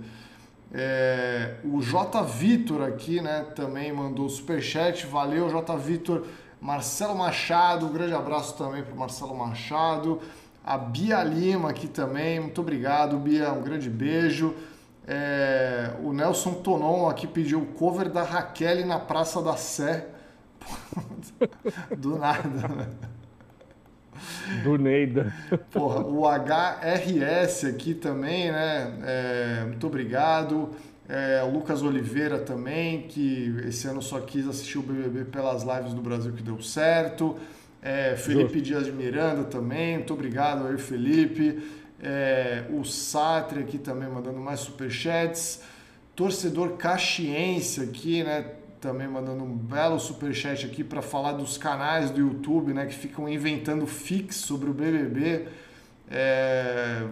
É, o J. Vitor aqui, né, também mandou superchat. Valeu, J. Vitor. Marcelo Machado, um grande abraço também para Marcelo Machado. A Bia Lima aqui também, muito obrigado, Bia, um grande beijo. É, o Nelson Tonon aqui pediu o cover da Raquel na Praça da Sé. Do nada, né? Do Neida. Porra, o HRS aqui também, né? É, muito obrigado. É, o Lucas Oliveira também, que esse ano só quis assistir o BBB pelas lives do Brasil que deu certo. É, Felipe Justo. Dias de Miranda também, muito obrigado aí, Felipe. É, o Satri aqui também mandando mais superchats. Torcedor caxiense aqui, né? Também mandando um belo superchat aqui para falar dos canais do YouTube, né, que ficam inventando fix sobre o BBB. É,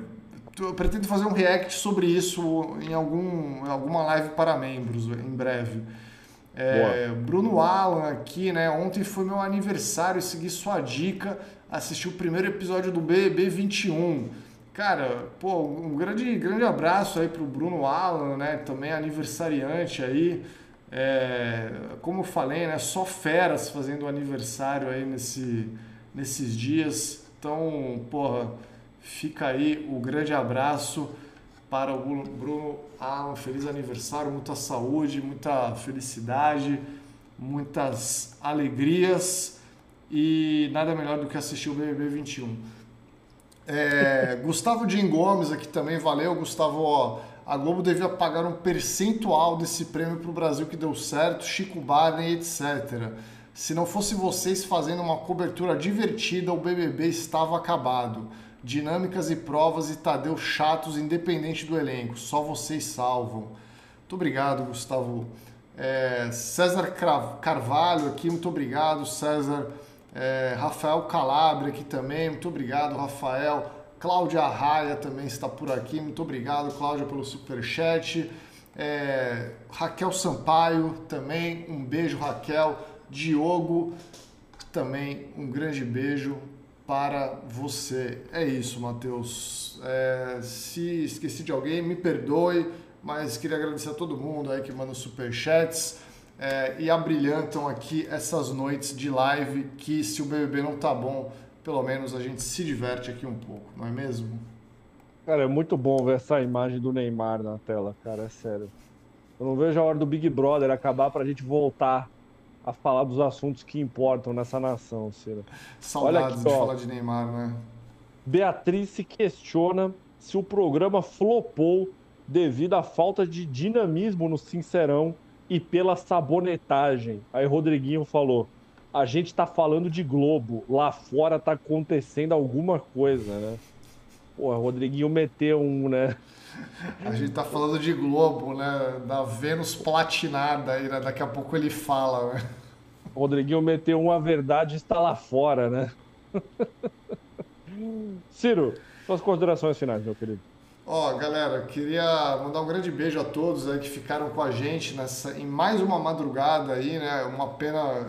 eu pretendo fazer um react sobre isso em, algum, em alguma live para membros em breve. É, Bruno Alan aqui, né? Ontem foi meu aniversário e segui sua dica. Assisti o primeiro episódio do BBB 21. Cara, pô, um grande, grande abraço aí pro Bruno Alan, né? Também aniversariante aí. É, como eu falei, né? Só feras fazendo aniversário aí nesse, nesses dias. Então, porra, fica aí o grande abraço para o Bruno Alan. Feliz aniversário, muita saúde, muita felicidade, muitas alegrias e nada melhor do que assistir o BBB 21. É, Gustavo Jim Gomes aqui também, valeu, Gustavo. Ó, a Globo devia pagar um percentual desse prêmio para o Brasil que deu certo, Chico Barney, etc. Se não fosse vocês fazendo uma cobertura divertida, o BBB estava acabado. Dinâmicas e provas e Tadeu chatos, independente do elenco. Só vocês salvam. Muito obrigado, Gustavo. É, César Carvalho aqui, muito obrigado, César. É, Rafael Calabria aqui também, muito obrigado, Rafael. Cláudia Arraia também está por aqui, muito obrigado, Cláudia, pelo superchat. É, Raquel Sampaio também, um beijo, Raquel. Diogo, também um grande beijo para você. É isso, Matheus. É, se esqueci de alguém, me perdoe, mas queria agradecer a todo mundo aí que manda superchats é, e abrilhantam aqui essas noites de live que se o BBB não tá bom, pelo menos a gente se diverte aqui um pouco, não é mesmo? Cara, é muito bom ver essa imagem do Neymar na tela, cara, é sério. Eu não vejo a hora do Big Brother acabar pra gente voltar a falar dos assuntos que importam nessa nação, Ciro. Saudades aqui, de falar de Neymar, né? Beatriz se questiona se o programa flopou devido à falta de dinamismo no Sincerão e pela sabonetagem. Aí Rodriguinho falou: a gente tá falando de Globo, lá fora tá acontecendo alguma coisa, né? Pô, Rodriguinho meteu um, né? A gente tá falando de Globo, né? Da Vênus platinada aí, né? Daqui a pouco ele fala, né? Rodriguinho meteu uma verdade está lá fora, né? Ciro, suas considerações finais, meu querido. Ó, oh, galera, queria mandar um grande beijo a todos aí que ficaram com a gente nessa, em mais uma madrugada aí, né? Uma pena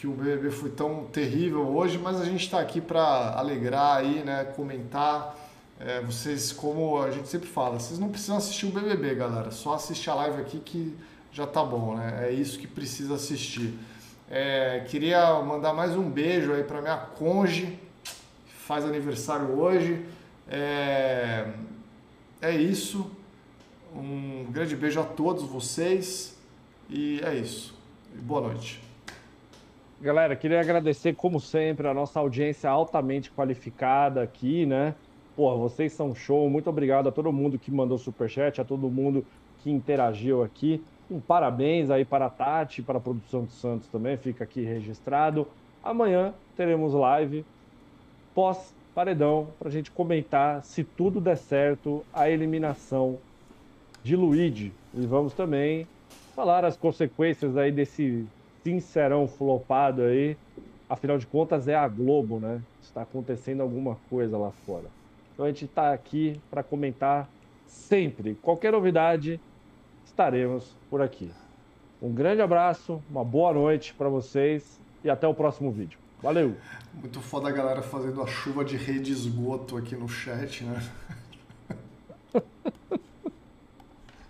que o BBB foi tão terrível hoje, mas a gente está aqui para alegrar aí, né? Comentar. É, vocês, como a gente sempre fala, vocês não precisam assistir o BBB, galera. Só assistir a live aqui que já tá bom, né? É isso que precisa assistir. É, queria mandar mais um beijo aí para minha conge, que faz aniversário hoje. É, é isso. Um grande beijo a todos vocês e é isso. Boa noite. Galera, queria agradecer, como sempre, a nossa audiência altamente qualificada aqui, né? Porra, vocês são show. Muito obrigado a todo mundo que mandou superchat, a todo mundo que interagiu aqui. Um parabéns aí para a Tati, para a produção do Santos também, fica aqui registrado. Amanhã teremos live pós paredão para a gente comentar se tudo der certo a eliminação de Luigi. E vamos também falar as consequências aí desse sincerão flopado aí. Afinal de contas é a Globo, né? Está acontecendo alguma coisa lá fora. Então a gente está aqui para comentar sempre. Qualquer novidade, estaremos por aqui. Um grande abraço, uma boa noite para vocês e até o próximo vídeo. Valeu! Muito foda a galera fazendo a chuva de rede esgoto aqui no chat, né?